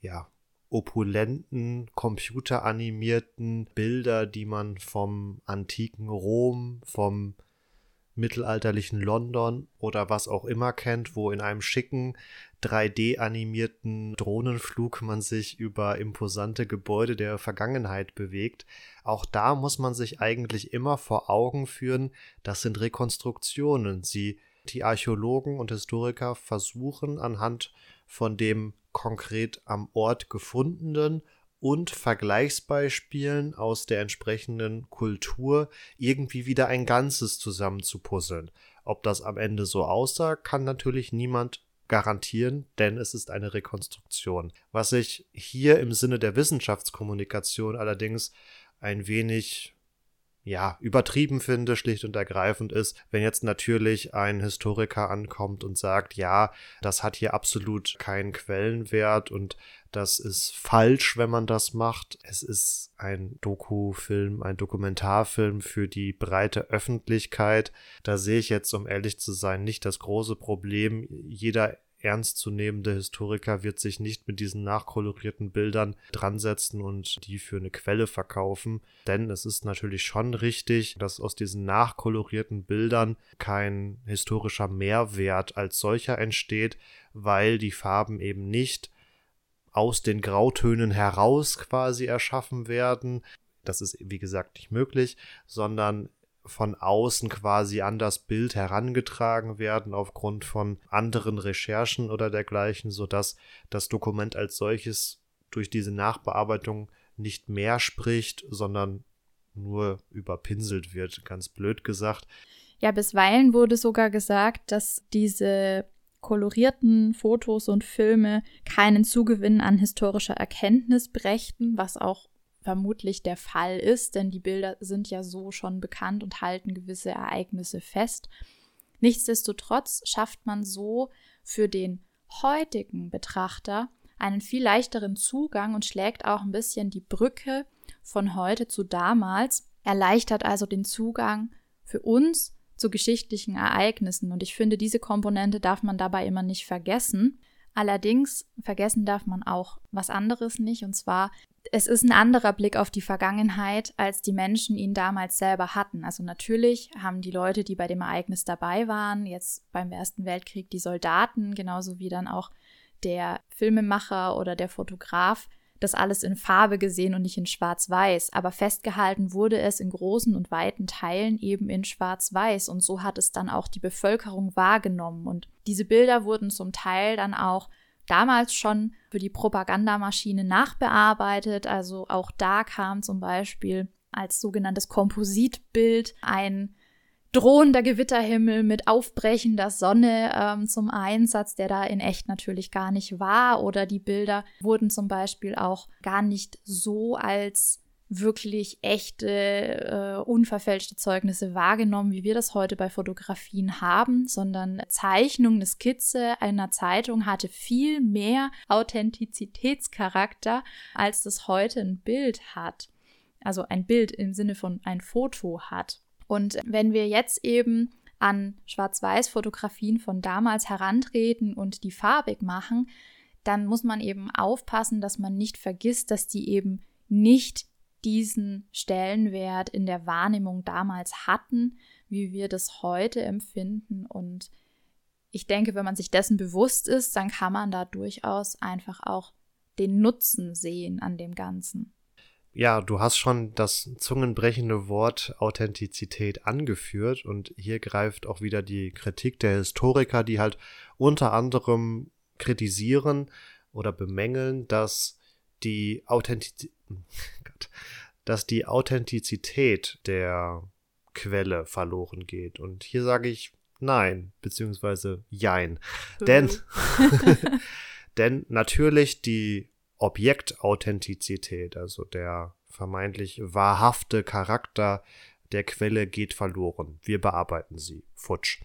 S1: ja, opulenten, computeranimierten Bilder, die man vom antiken Rom, vom mittelalterlichen London oder was auch immer kennt, wo in einem schicken 3D-animierten Drohnenflug man sich über imposante Gebäude der Vergangenheit bewegt. Auch da muss man sich eigentlich immer vor Augen führen, das sind Rekonstruktionen. Sie, die Archäologen und Historiker versuchen anhand von dem konkret am Ort gefundenen und Vergleichsbeispielen aus der entsprechenden Kultur irgendwie wieder ein Ganzes zusammenzupuzzeln. Ob das am Ende so aussah, kann natürlich niemand garantieren, denn es ist eine Rekonstruktion. Was ich hier im Sinne der Wissenschaftskommunikation allerdings ein wenig ja, übertrieben finde, schlicht und ergreifend ist, wenn jetzt natürlich ein Historiker ankommt und sagt, ja, das hat hier absolut keinen Quellenwert und das ist falsch, wenn man das macht. Es ist ein Doku-Film, ein Dokumentarfilm für die breite Öffentlichkeit. Da sehe ich jetzt, um ehrlich zu sein, nicht das große Problem. Jeder ernstzunehmende Historiker wird sich nicht mit diesen nachkolorierten Bildern dransetzen und die für eine Quelle verkaufen. Denn es ist natürlich schon richtig, dass aus diesen nachkolorierten Bildern kein historischer Mehrwert als solcher entsteht, weil die Farben eben nicht aus den Grautönen heraus quasi erschaffen werden. Das ist, wie gesagt, nicht möglich, sondern von außen quasi an das Bild herangetragen werden aufgrund von anderen Recherchen oder dergleichen, sodass das Dokument als solches durch diese Nachbearbeitung nicht mehr spricht, sondern nur überpinselt wird, ganz blöd gesagt.
S2: Ja, bisweilen wurde sogar gesagt, dass diese kolorierten Fotos und Filme keinen Zugewinn an historischer Erkenntnis brächten, was auch vermutlich der Fall ist, denn die Bilder sind ja so schon bekannt und halten gewisse Ereignisse fest. Nichtsdestotrotz schafft man so für den heutigen Betrachter einen viel leichteren Zugang und schlägt auch ein bisschen die Brücke von heute zu damals, erleichtert also den Zugang für uns zu geschichtlichen Ereignissen. Und ich finde, diese Komponente darf man dabei immer nicht vergessen. Allerdings vergessen darf man auch was anderes nicht, und zwar, es ist ein anderer Blick auf die Vergangenheit, als die Menschen ihn damals selber hatten. Also natürlich haben die Leute, die bei dem Ereignis dabei waren, jetzt beim Ersten Weltkrieg die Soldaten, genauso wie dann auch der Filmemacher oder der Fotograf, das alles in Farbe gesehen und nicht in Schwarz-Weiß, aber festgehalten wurde es in großen und weiten Teilen eben in Schwarz-Weiß. Und so hat es dann auch die Bevölkerung wahrgenommen. Und diese Bilder wurden zum Teil dann auch damals schon für die Propagandamaschine nachbearbeitet, also auch da kam zum Beispiel als sogenanntes Kompositbild ein drohender Gewitterhimmel mit aufbrechender Sonne ähm, zum Einsatz, der da in echt natürlich gar nicht war. Oder die Bilder wurden zum Beispiel auch gar nicht so als wirklich echte, äh, unverfälschte Zeugnisse wahrgenommen, wie wir das heute bei Fotografien haben, sondern Zeichnung, eine Skizze einer Zeitung hatte viel mehr Authentizitätscharakter, als das heute ein Bild hat. Also ein Bild im Sinne von ein Foto hat. Und wenn wir jetzt eben an Schwarz-Weiß-Fotografien von damals herantreten und die farbig machen, dann muss man eben aufpassen, dass man nicht vergisst, dass die eben nicht diesen Stellenwert in der Wahrnehmung damals hatten, wie wir das heute empfinden. Und ich denke, wenn man sich dessen bewusst ist, dann kann man da durchaus einfach auch den Nutzen sehen an dem Ganzen.
S1: Ja, du hast schon das zungenbrechende Wort Authentizität angeführt und hier greift auch wieder die Kritik der Historiker, die halt unter anderem kritisieren oder bemängeln, dass die Authentizität, dass die Authentizität der Quelle verloren geht. Und hier sage ich nein, beziehungsweise jein. Denn, denn natürlich die Objektauthentizität, also der vermeintlich wahrhafte Charakter der Quelle geht verloren. Wir bearbeiten sie. Futsch.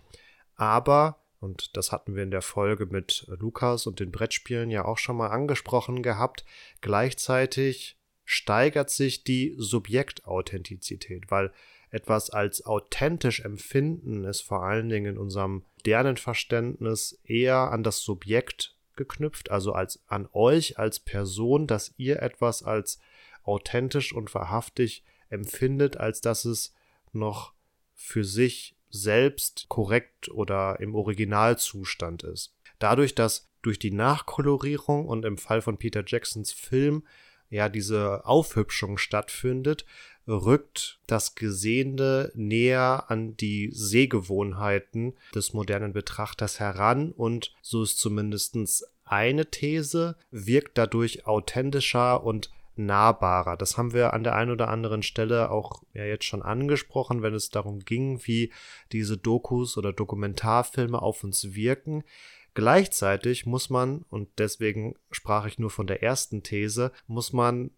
S1: Aber, und das hatten wir in der Folge mit Lukas und den Brettspielen ja auch schon mal angesprochen gehabt, gleichzeitig steigert sich die Subjektauthentizität, weil etwas als authentisch empfinden ist vor allen Dingen in unserem modernen Verständnis eher an das Subjekt geknüpft, also als an euch als Person, dass ihr etwas als authentisch und wahrhaftig empfindet, als dass es noch für sich selbst korrekt oder im Originalzustand ist. Dadurch, dass durch die Nachkolorierung und im Fall von Peter Jacksons Film ja diese Aufhübschung stattfindet, rückt das Gesehene näher an die Sehgewohnheiten des modernen Betrachters heran und so ist zumindest eine These, wirkt dadurch authentischer und nahbarer. Das haben wir an der einen oder anderen Stelle auch ja jetzt schon angesprochen, wenn es darum ging, wie diese Dokus oder Dokumentarfilme auf uns wirken. Gleichzeitig muss man, und deswegen sprach ich nur von der ersten These, muss man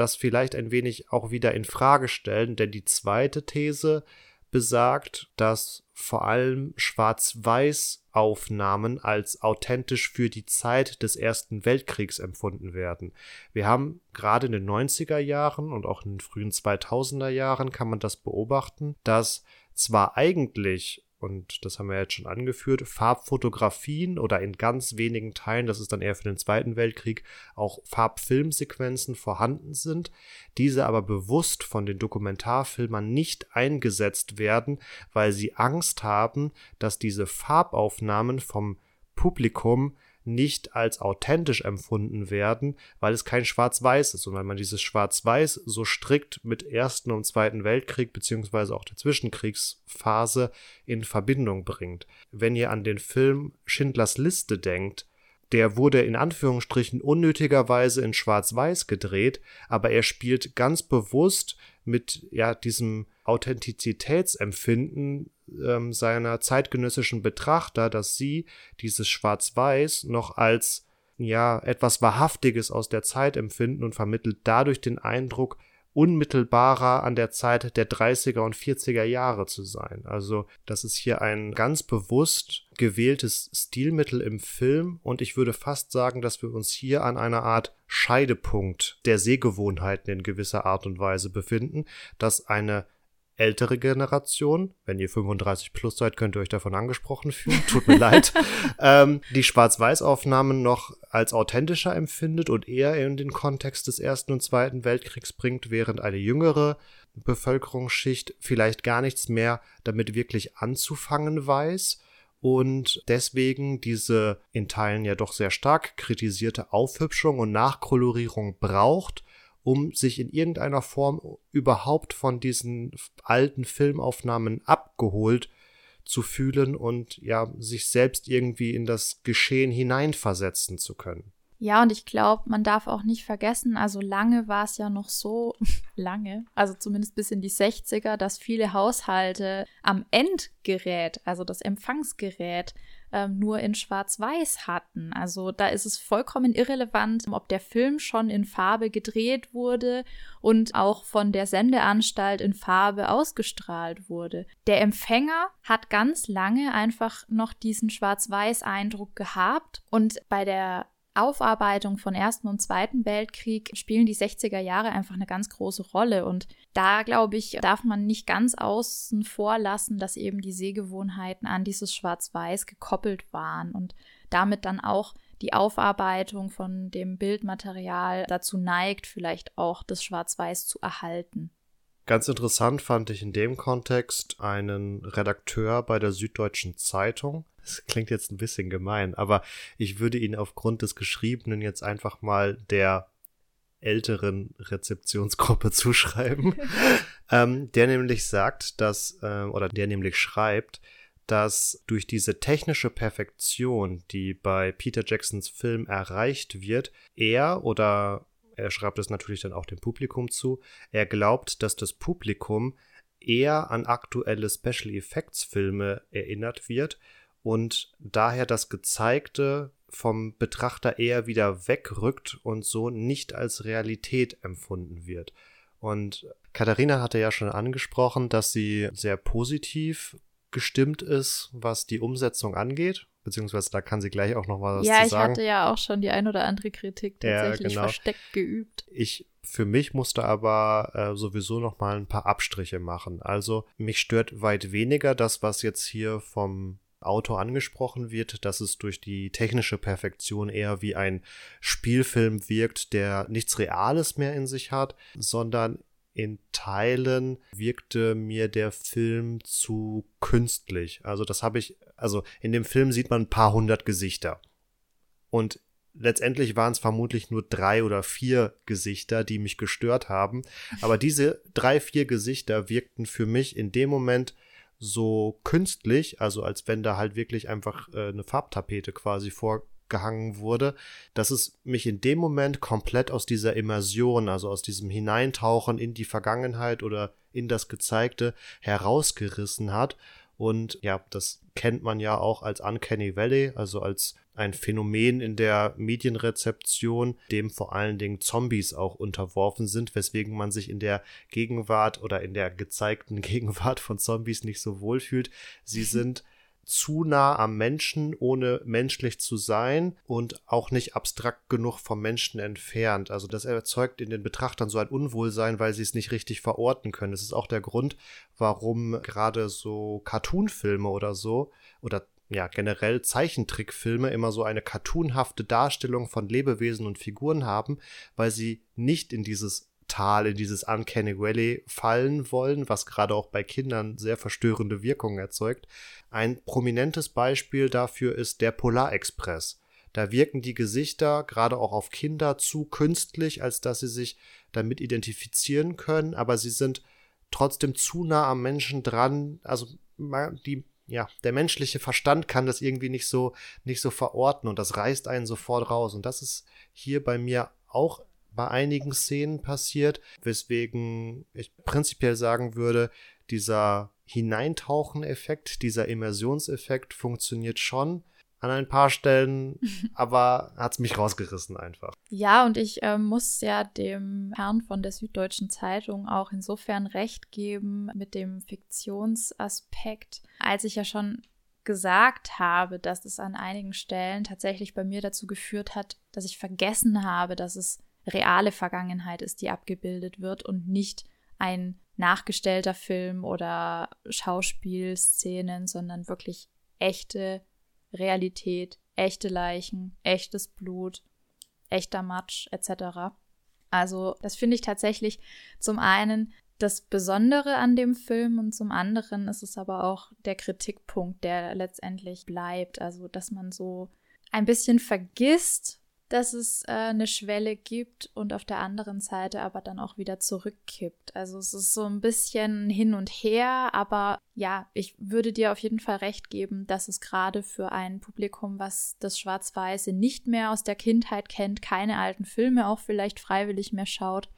S1: das vielleicht ein wenig auch wieder in Frage stellen, denn die zweite These besagt, dass vor allem Schwarz-Weiß-Aufnahmen als authentisch für die Zeit des Ersten Weltkriegs empfunden werden. Wir haben gerade in den 90er Jahren und auch in den frühen 2000er Jahren kann man das beobachten, dass zwar eigentlich und das haben wir jetzt schon angeführt, Farbfotografien oder in ganz wenigen Teilen, das ist dann eher für den Zweiten Weltkrieg, auch Farbfilmsequenzen vorhanden sind, diese aber bewusst von den Dokumentarfilmern nicht eingesetzt werden, weil sie Angst haben, dass diese Farbaufnahmen vom Publikum nicht als authentisch empfunden werden, weil es kein Schwarz-Weiß ist und weil man dieses Schwarz-Weiß so strikt mit Ersten und Zweiten Weltkrieg beziehungsweise auch der Zwischenkriegsphase in Verbindung bringt. Wenn ihr an den Film Schindlers Liste denkt, der wurde in Anführungsstrichen unnötigerweise in Schwarz-Weiß gedreht, aber er spielt ganz bewusst mit ja diesem Authentizitätsempfinden ähm, seiner zeitgenössischen Betrachter, dass sie dieses Schwarz-Weiß noch als ja etwas Wahrhaftiges aus der Zeit empfinden und vermittelt dadurch den Eindruck, unmittelbarer an der Zeit der 30er und 40er Jahre zu sein. Also das ist hier ein ganz bewusst gewähltes Stilmittel im Film und ich würde fast sagen, dass wir uns hier an einer Art Scheidepunkt der Sehgewohnheiten in gewisser Art und Weise befinden, dass eine ältere Generation, wenn ihr 35 plus seid, könnt ihr euch davon angesprochen fühlen, tut mir leid, ähm, die Schwarz-Weiß-Aufnahmen noch als authentischer empfindet und eher in den Kontext des Ersten und Zweiten Weltkriegs bringt, während eine jüngere Bevölkerungsschicht vielleicht gar nichts mehr damit wirklich anzufangen weiß und deswegen diese in Teilen ja doch sehr stark kritisierte Aufhübschung und Nachkolorierung braucht, um sich in irgendeiner Form überhaupt von diesen alten Filmaufnahmen abgeholt zu fühlen und ja, sich selbst irgendwie in das Geschehen hineinversetzen zu können.
S2: Ja, und ich glaube, man darf auch nicht vergessen, also lange war es ja noch so, lange, also zumindest bis in die 60er, dass viele Haushalte am Endgerät, also das Empfangsgerät, ähm, nur in Schwarz-Weiß hatten. Also da ist es vollkommen irrelevant, ob der Film schon in Farbe gedreht wurde und auch von der Sendeanstalt in Farbe ausgestrahlt wurde. Der Empfänger hat ganz lange einfach noch diesen Schwarz-Weiß-Eindruck gehabt und bei der Aufarbeitung von Ersten und Zweiten Weltkrieg spielen die 60er Jahre einfach eine ganz große Rolle. Und da, glaube ich, darf man nicht ganz außen vor lassen, dass eben die Sehgewohnheiten an dieses Schwarz-Weiß gekoppelt waren und damit dann auch die Aufarbeitung von dem Bildmaterial dazu neigt, vielleicht auch das Schwarz-Weiß zu erhalten.
S1: Ganz interessant fand ich in dem Kontext einen Redakteur bei der Süddeutschen Zeitung, das klingt jetzt ein bisschen gemein, aber ich würde ihn aufgrund des Geschriebenen jetzt einfach mal der älteren Rezeptionsgruppe zuschreiben, ähm, der nämlich sagt, dass, äh, oder der nämlich schreibt, dass durch diese technische Perfektion, die bei Peter Jacksons Film erreicht wird, er oder er schreibt es natürlich dann auch dem Publikum zu, er glaubt, dass das Publikum eher an aktuelle Special Effects Filme erinnert wird und daher das Gezeigte vom Betrachter eher wieder wegrückt und so nicht als Realität empfunden wird. Und Katharina hatte ja schon angesprochen, dass sie sehr positiv gestimmt ist, was die Umsetzung angeht. Beziehungsweise da kann sie gleich auch noch was
S2: ja,
S1: zu sagen.
S2: Ja, ich hatte ja auch schon die ein oder andere Kritik tatsächlich ja, genau. versteckt geübt.
S1: Ich für mich musste aber äh, sowieso noch mal ein paar Abstriche machen. Also mich stört weit weniger das, was jetzt hier vom Autor angesprochen wird, dass es durch die technische Perfektion eher wie ein Spielfilm wirkt, der nichts Reales mehr in sich hat, sondern in Teilen wirkte mir der Film zu künstlich. Also das habe ich, also in dem Film sieht man ein paar hundert Gesichter. Und letztendlich waren es vermutlich nur drei oder vier Gesichter, die mich gestört haben. Aber diese drei, vier Gesichter wirkten für mich in dem Moment so künstlich, also als wenn da halt wirklich einfach äh, eine Farbtapete quasi vorgehangen wurde, dass es mich in dem Moment komplett aus dieser Immersion, also aus diesem Hineintauchen in die Vergangenheit oder in das Gezeigte herausgerissen hat. Und ja, das kennt man ja auch als Uncanny Valley, also als ein Phänomen in der Medienrezeption, dem vor allen Dingen Zombies auch unterworfen sind, weswegen man sich in der Gegenwart oder in der gezeigten Gegenwart von Zombies nicht so wohl fühlt. Sie sind zu nah am Menschen, ohne menschlich zu sein und auch nicht abstrakt genug vom Menschen entfernt. Also das erzeugt in den Betrachtern so ein Unwohlsein, weil sie es nicht richtig verorten können. Das ist auch der Grund, warum gerade so Cartoonfilme oder so oder ja, generell Zeichentrickfilme immer so eine cartoonhafte Darstellung von Lebewesen und Figuren haben, weil sie nicht in dieses Tal, in dieses Uncanny Valley fallen wollen, was gerade auch bei Kindern sehr verstörende Wirkungen erzeugt. Ein prominentes Beispiel dafür ist der Polarexpress. Da wirken die Gesichter gerade auch auf Kinder zu künstlich, als dass sie sich damit identifizieren können, aber sie sind trotzdem zu nah am Menschen dran. Also die ja, der menschliche Verstand kann das irgendwie nicht so, nicht so verorten und das reißt einen sofort raus. Und das ist hier bei mir auch bei einigen Szenen passiert, weswegen ich prinzipiell sagen würde, dieser Hineintauchen-Effekt, dieser Immersionseffekt funktioniert schon. an ein paar Stellen, aber hat es mich rausgerissen einfach.
S2: Ja, und ich äh, muss ja dem Herrn von der Süddeutschen Zeitung auch insofern recht geben mit dem Fiktionsaspekt, als ich ja schon gesagt habe, dass es an einigen Stellen tatsächlich bei mir dazu geführt hat, dass ich vergessen habe, dass es reale Vergangenheit ist, die abgebildet wird und nicht ein nachgestellter Film oder Schauspielszenen, sondern wirklich echte Realität, echte Leichen, echtes Blut, echter Matsch etc. Also das finde ich tatsächlich zum einen das Besondere an dem Film und zum anderen ist es aber auch der Kritikpunkt, der letztendlich bleibt. Also dass man so ein bisschen vergisst, dass es äh, eine Schwelle gibt und auf der anderen Seite aber dann auch wieder zurückkippt. Also es ist so ein bisschen hin und her, aber ja, ich würde dir auf jeden Fall recht geben, dass es gerade für ein Publikum, was das Schwarz-Weiße nicht mehr aus der Kindheit kennt, keine alten Filme auch vielleicht freiwillig mehr schaut,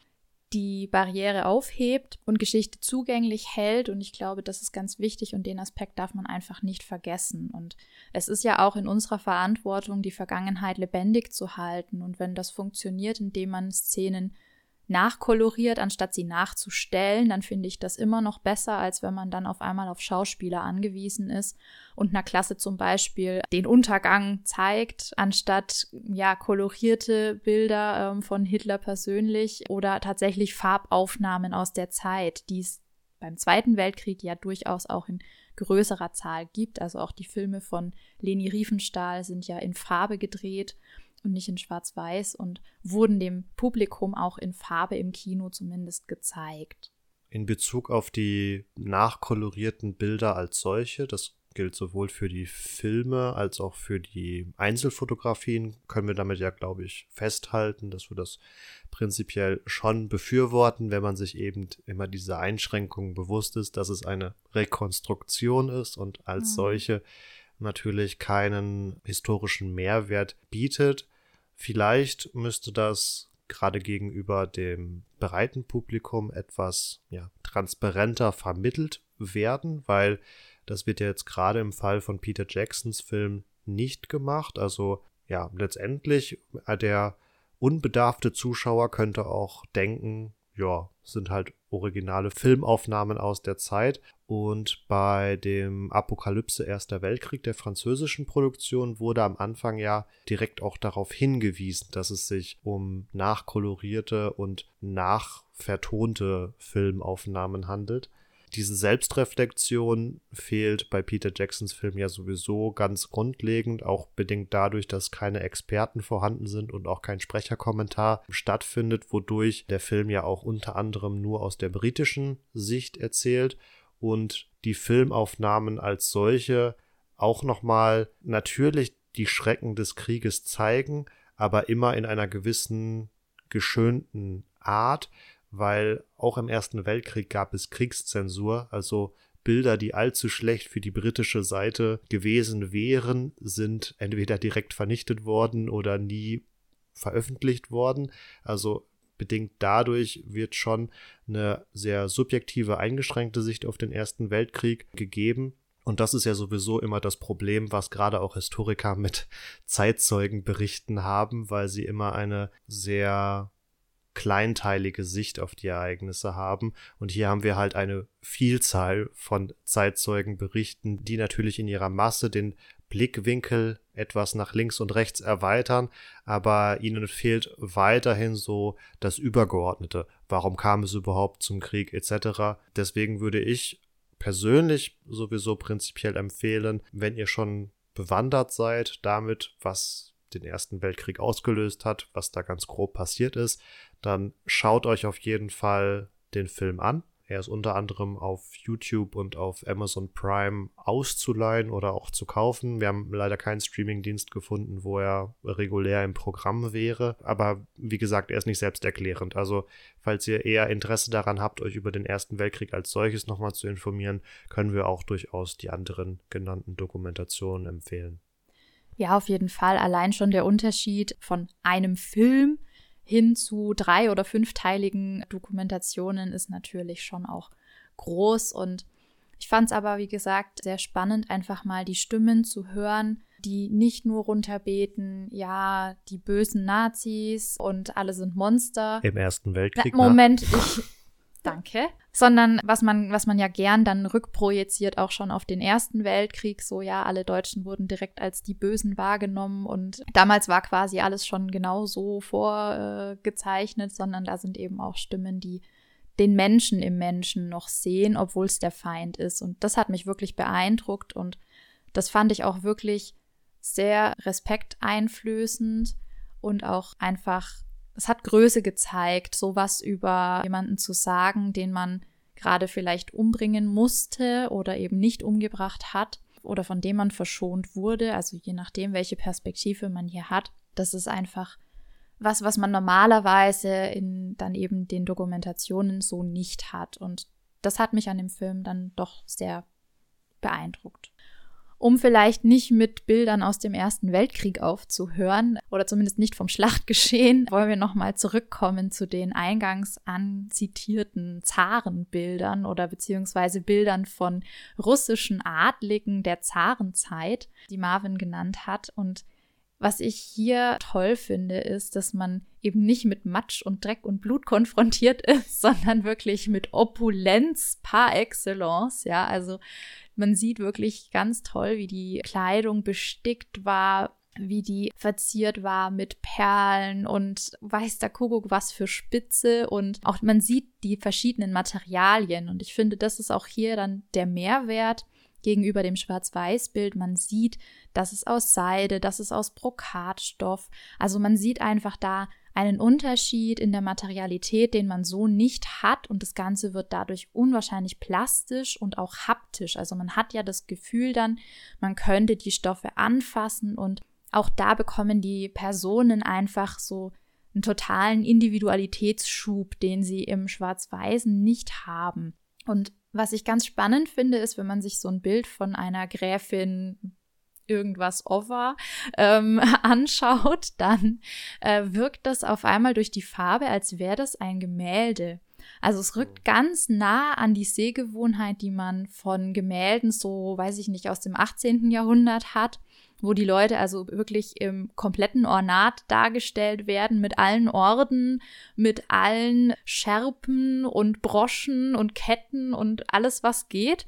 S2: die Barriere aufhebt und Geschichte zugänglich hält. Und ich glaube, das ist ganz wichtig und den Aspekt darf man einfach nicht vergessen. Und es ist ja auch in unserer Verantwortung, die Vergangenheit lebendig zu halten. Und wenn das funktioniert, indem man Szenen nachkoloriert, anstatt sie nachzustellen, dann finde ich das immer noch besser, als wenn man dann auf einmal auf Schauspieler angewiesen ist und einer Klasse zum Beispiel den Untergang zeigt, anstatt ja kolorierte Bilder ähm, von Hitler persönlich oder tatsächlich Farbaufnahmen aus der Zeit, die es beim Zweiten Weltkrieg ja durchaus auch in größerer Zahl gibt. Also auch die Filme von Leni Riefenstahl sind ja in Farbe gedreht und nicht in Schwarz-Weiß und wurden dem Publikum auch in Farbe im Kino zumindest gezeigt.
S1: In Bezug auf die nachkolorierten Bilder als solche, das gilt sowohl für die Filme als auch für die Einzelfotografien, können wir damit ja, glaube ich, festhalten, dass wir das prinzipiell schon befürworten, wenn man sich eben immer diese Einschränkungen bewusst ist, dass es eine Rekonstruktion ist und als mhm. solche natürlich keinen historischen Mehrwert bietet. Vielleicht müsste das gerade gegenüber dem breiten Publikum etwas ja, transparenter vermittelt werden, weil das wird ja jetzt gerade im Fall von Peter Jacksons Film nicht gemacht. Also ja, letztendlich äh, der unbedarfte Zuschauer könnte auch denken, ja, sind halt originale Filmaufnahmen aus der Zeit. Und bei dem Apokalypse Erster Weltkrieg der französischen Produktion wurde am Anfang ja direkt auch darauf hingewiesen, dass es sich um nachkolorierte und nachvertonte Filmaufnahmen handelt diese Selbstreflexion fehlt bei Peter Jacksons Film ja sowieso ganz grundlegend, auch bedingt dadurch, dass keine Experten vorhanden sind und auch kein Sprecherkommentar stattfindet, wodurch der Film ja auch unter anderem nur aus der britischen Sicht erzählt und die Filmaufnahmen als solche auch nochmal natürlich die Schrecken des Krieges zeigen, aber immer in einer gewissen geschönten Art, weil auch im Ersten Weltkrieg gab es Kriegszensur, also Bilder, die allzu schlecht für die britische Seite gewesen wären, sind entweder direkt vernichtet worden oder nie veröffentlicht worden. Also bedingt dadurch wird schon eine sehr subjektive, eingeschränkte Sicht auf den Ersten Weltkrieg gegeben. Und das ist ja sowieso immer das Problem, was gerade auch Historiker mit Zeitzeugenberichten haben, weil sie immer eine sehr kleinteilige Sicht auf die Ereignisse haben. Und hier haben wir halt eine Vielzahl von Zeitzeugenberichten, die natürlich in ihrer Masse den Blickwinkel etwas nach links und rechts erweitern, aber ihnen fehlt weiterhin so das Übergeordnete. Warum kam es überhaupt zum Krieg etc. Deswegen würde ich persönlich sowieso prinzipiell empfehlen, wenn ihr schon bewandert seid damit, was den Ersten Weltkrieg ausgelöst hat, was da ganz grob passiert ist, dann schaut euch auf jeden Fall den Film an. Er ist unter anderem auf YouTube und auf Amazon Prime auszuleihen oder auch zu kaufen. Wir haben leider keinen Streamingdienst gefunden, wo er regulär im Programm wäre. Aber wie gesagt, er ist nicht selbsterklärend. Also, falls ihr eher Interesse daran habt, euch über den Ersten Weltkrieg als solches nochmal zu informieren, können wir auch durchaus die anderen genannten Dokumentationen empfehlen.
S2: Ja, auf jeden Fall. Allein schon der Unterschied von einem Film hin zu drei- oder fünfteiligen Dokumentationen ist natürlich schon auch groß. Und ich fand es aber, wie gesagt, sehr spannend, einfach mal die Stimmen zu hören die nicht nur runterbeten, ja, die bösen Nazis und alle sind Monster.
S1: Im Ersten Weltkrieg.
S2: Na, Moment, ich. Danke. Sondern was man, was man ja gern dann rückprojiziert, auch schon auf den Ersten Weltkrieg, so ja, alle Deutschen wurden direkt als die Bösen wahrgenommen und damals war quasi alles schon genau so vorgezeichnet, sondern da sind eben auch Stimmen, die den Menschen im Menschen noch sehen, obwohl es der Feind ist. Und das hat mich wirklich beeindruckt und das fand ich auch wirklich sehr respekteinflößend und auch einfach, es hat Größe gezeigt, sowas über jemanden zu sagen, den man gerade vielleicht umbringen musste oder eben nicht umgebracht hat oder von dem man verschont wurde, also je nachdem, welche Perspektive man hier hat. Das ist einfach was, was man normalerweise in dann eben den Dokumentationen so nicht hat. Und das hat mich an dem Film dann doch sehr beeindruckt. Um vielleicht nicht mit Bildern aus dem Ersten Weltkrieg aufzuhören oder zumindest nicht vom Schlachtgeschehen, wollen wir nochmal zurückkommen zu den eingangs anzitierten Zarenbildern oder beziehungsweise Bildern von russischen Adligen der Zarenzeit, die Marvin genannt hat. Und was ich hier toll finde, ist, dass man eben nicht mit Matsch und Dreck und Blut konfrontiert ist, sondern wirklich mit Opulenz par excellence. Ja, also man sieht wirklich ganz toll, wie die Kleidung bestickt war, wie die verziert war mit Perlen und weiß der Kuckuck was für Spitze und auch man sieht die verschiedenen Materialien und ich finde, das ist auch hier dann der Mehrwert, gegenüber dem Schwarz-Weiß-Bild. Man sieht, dass es aus Seide, dass es aus Brokatstoff. Also man sieht einfach da einen Unterschied in der Materialität, den man so nicht hat und das Ganze wird dadurch unwahrscheinlich plastisch und auch haptisch. Also man hat ja das Gefühl dann, man könnte die Stoffe anfassen und auch da bekommen die Personen einfach so einen totalen Individualitätsschub, den sie im Schwarz-Weißen nicht haben. Und was ich ganz spannend finde, ist, wenn man sich so ein Bild von einer Gräfin irgendwas over ähm, anschaut, dann äh, wirkt das auf einmal durch die Farbe, als wäre das ein Gemälde. Also es rückt ganz nah an die Sehgewohnheit, die man von Gemälden so, weiß ich nicht, aus dem 18. Jahrhundert hat wo die Leute also wirklich im kompletten Ornat dargestellt werden, mit allen Orden, mit allen Schärpen und Broschen und Ketten und alles, was geht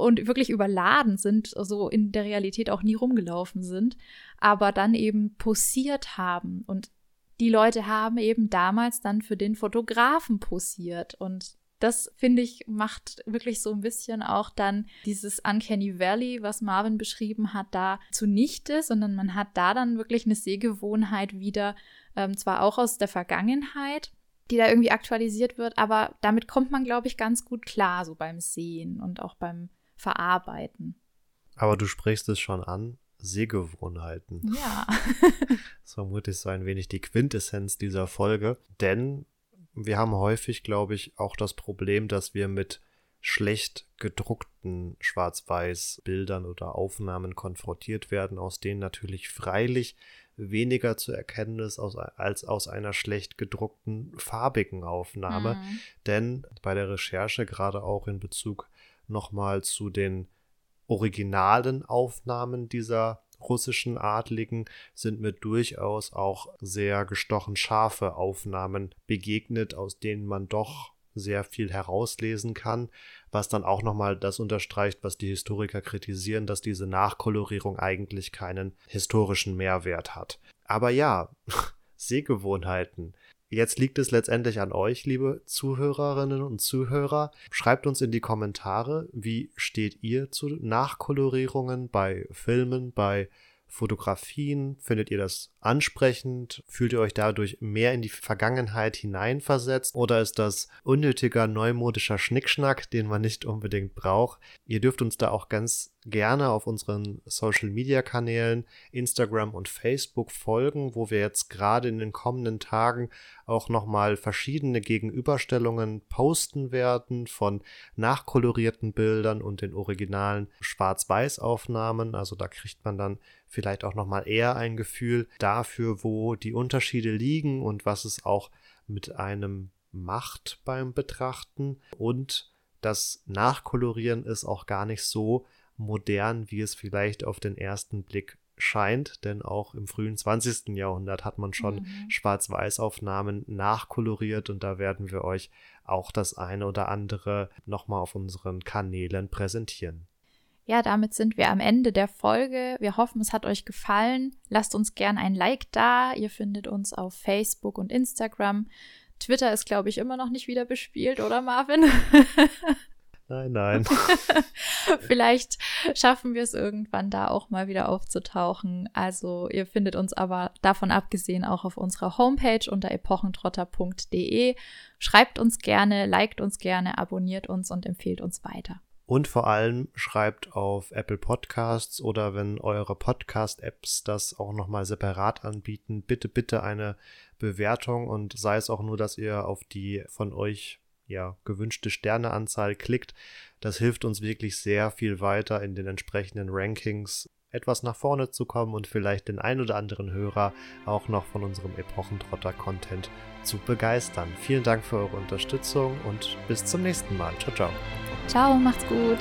S2: und wirklich überladen sind, so in der Realität auch nie rumgelaufen sind, aber dann eben posiert haben. Und die Leute haben eben damals dann für den Fotografen posiert. Und das finde ich macht wirklich so ein bisschen auch dann dieses Uncanny Valley, was Marvin beschrieben hat, da zunichte, sondern man hat da dann wirklich eine Sehgewohnheit wieder, ähm, zwar auch aus der Vergangenheit, die da irgendwie aktualisiert wird, aber damit kommt man, glaube ich, ganz gut klar, so beim Sehen und auch beim Verarbeiten.
S1: Aber du sprichst es schon an, Sehgewohnheiten.
S2: Ja.
S1: das vermutlich so ein wenig die Quintessenz dieser Folge, denn wir haben häufig, glaube ich, auch das Problem, dass wir mit schlecht gedruckten Schwarz-Weiß-Bildern oder Aufnahmen konfrontiert werden, aus denen natürlich freilich weniger zu erkennen ist aus, als aus einer schlecht gedruckten farbigen Aufnahme. Mhm. Denn bei der Recherche, gerade auch in Bezug nochmal zu den originalen Aufnahmen dieser russischen Adligen sind mir durchaus auch sehr gestochen scharfe Aufnahmen begegnet, aus denen man doch sehr viel herauslesen kann, was dann auch nochmal das unterstreicht, was die Historiker kritisieren, dass diese Nachkolorierung eigentlich keinen historischen Mehrwert hat. Aber ja, Sehgewohnheiten. Jetzt liegt es letztendlich an euch, liebe Zuhörerinnen und Zuhörer. Schreibt uns in die Kommentare, wie steht ihr zu Nachkolorierungen bei Filmen, bei Fotografien? Findet ihr das ansprechend? Fühlt ihr euch dadurch mehr in die Vergangenheit hineinversetzt? Oder ist das unnötiger neumodischer Schnickschnack, den man nicht unbedingt braucht? Ihr dürft uns da auch ganz gerne auf unseren Social-Media-Kanälen Instagram und Facebook folgen, wo wir jetzt gerade in den kommenden Tagen auch nochmal verschiedene Gegenüberstellungen posten werden von nachkolorierten Bildern und den originalen Schwarz-Weiß-Aufnahmen. Also da kriegt man dann vielleicht auch nochmal eher ein Gefühl dafür, wo die Unterschiede liegen und was es auch mit einem macht beim Betrachten. Und das Nachkolorieren ist auch gar nicht so modern, wie es vielleicht auf den ersten Blick scheint, denn auch im frühen 20. Jahrhundert hat man schon mhm. Schwarz-Weiß-Aufnahmen nachkoloriert und da werden wir euch auch das eine oder andere nochmal auf unseren Kanälen präsentieren.
S2: Ja, damit sind wir am Ende der Folge. Wir hoffen, es hat euch gefallen. Lasst uns gern ein Like da. Ihr findet uns auf Facebook und Instagram. Twitter ist, glaube ich, immer noch nicht wieder bespielt, oder Marvin?
S1: Nein, nein.
S2: Vielleicht schaffen wir es irgendwann da auch mal wieder aufzutauchen. Also ihr findet uns aber davon abgesehen auch auf unserer Homepage unter epochentrotter.de. Schreibt uns gerne, liked uns gerne, abonniert uns und empfehlt uns weiter.
S1: Und vor allem schreibt auf Apple Podcasts oder wenn eure Podcast-Apps das auch nochmal separat anbieten, bitte, bitte eine Bewertung und sei es auch nur, dass ihr auf die von euch ja, gewünschte Sterneanzahl klickt. Das hilft uns wirklich sehr viel weiter in den entsprechenden Rankings etwas nach vorne zu kommen und vielleicht den ein oder anderen Hörer auch noch von unserem Epochentrotter-Content zu begeistern. Vielen Dank für eure Unterstützung und bis zum nächsten Mal. Ciao, ciao.
S2: Ciao, macht's gut.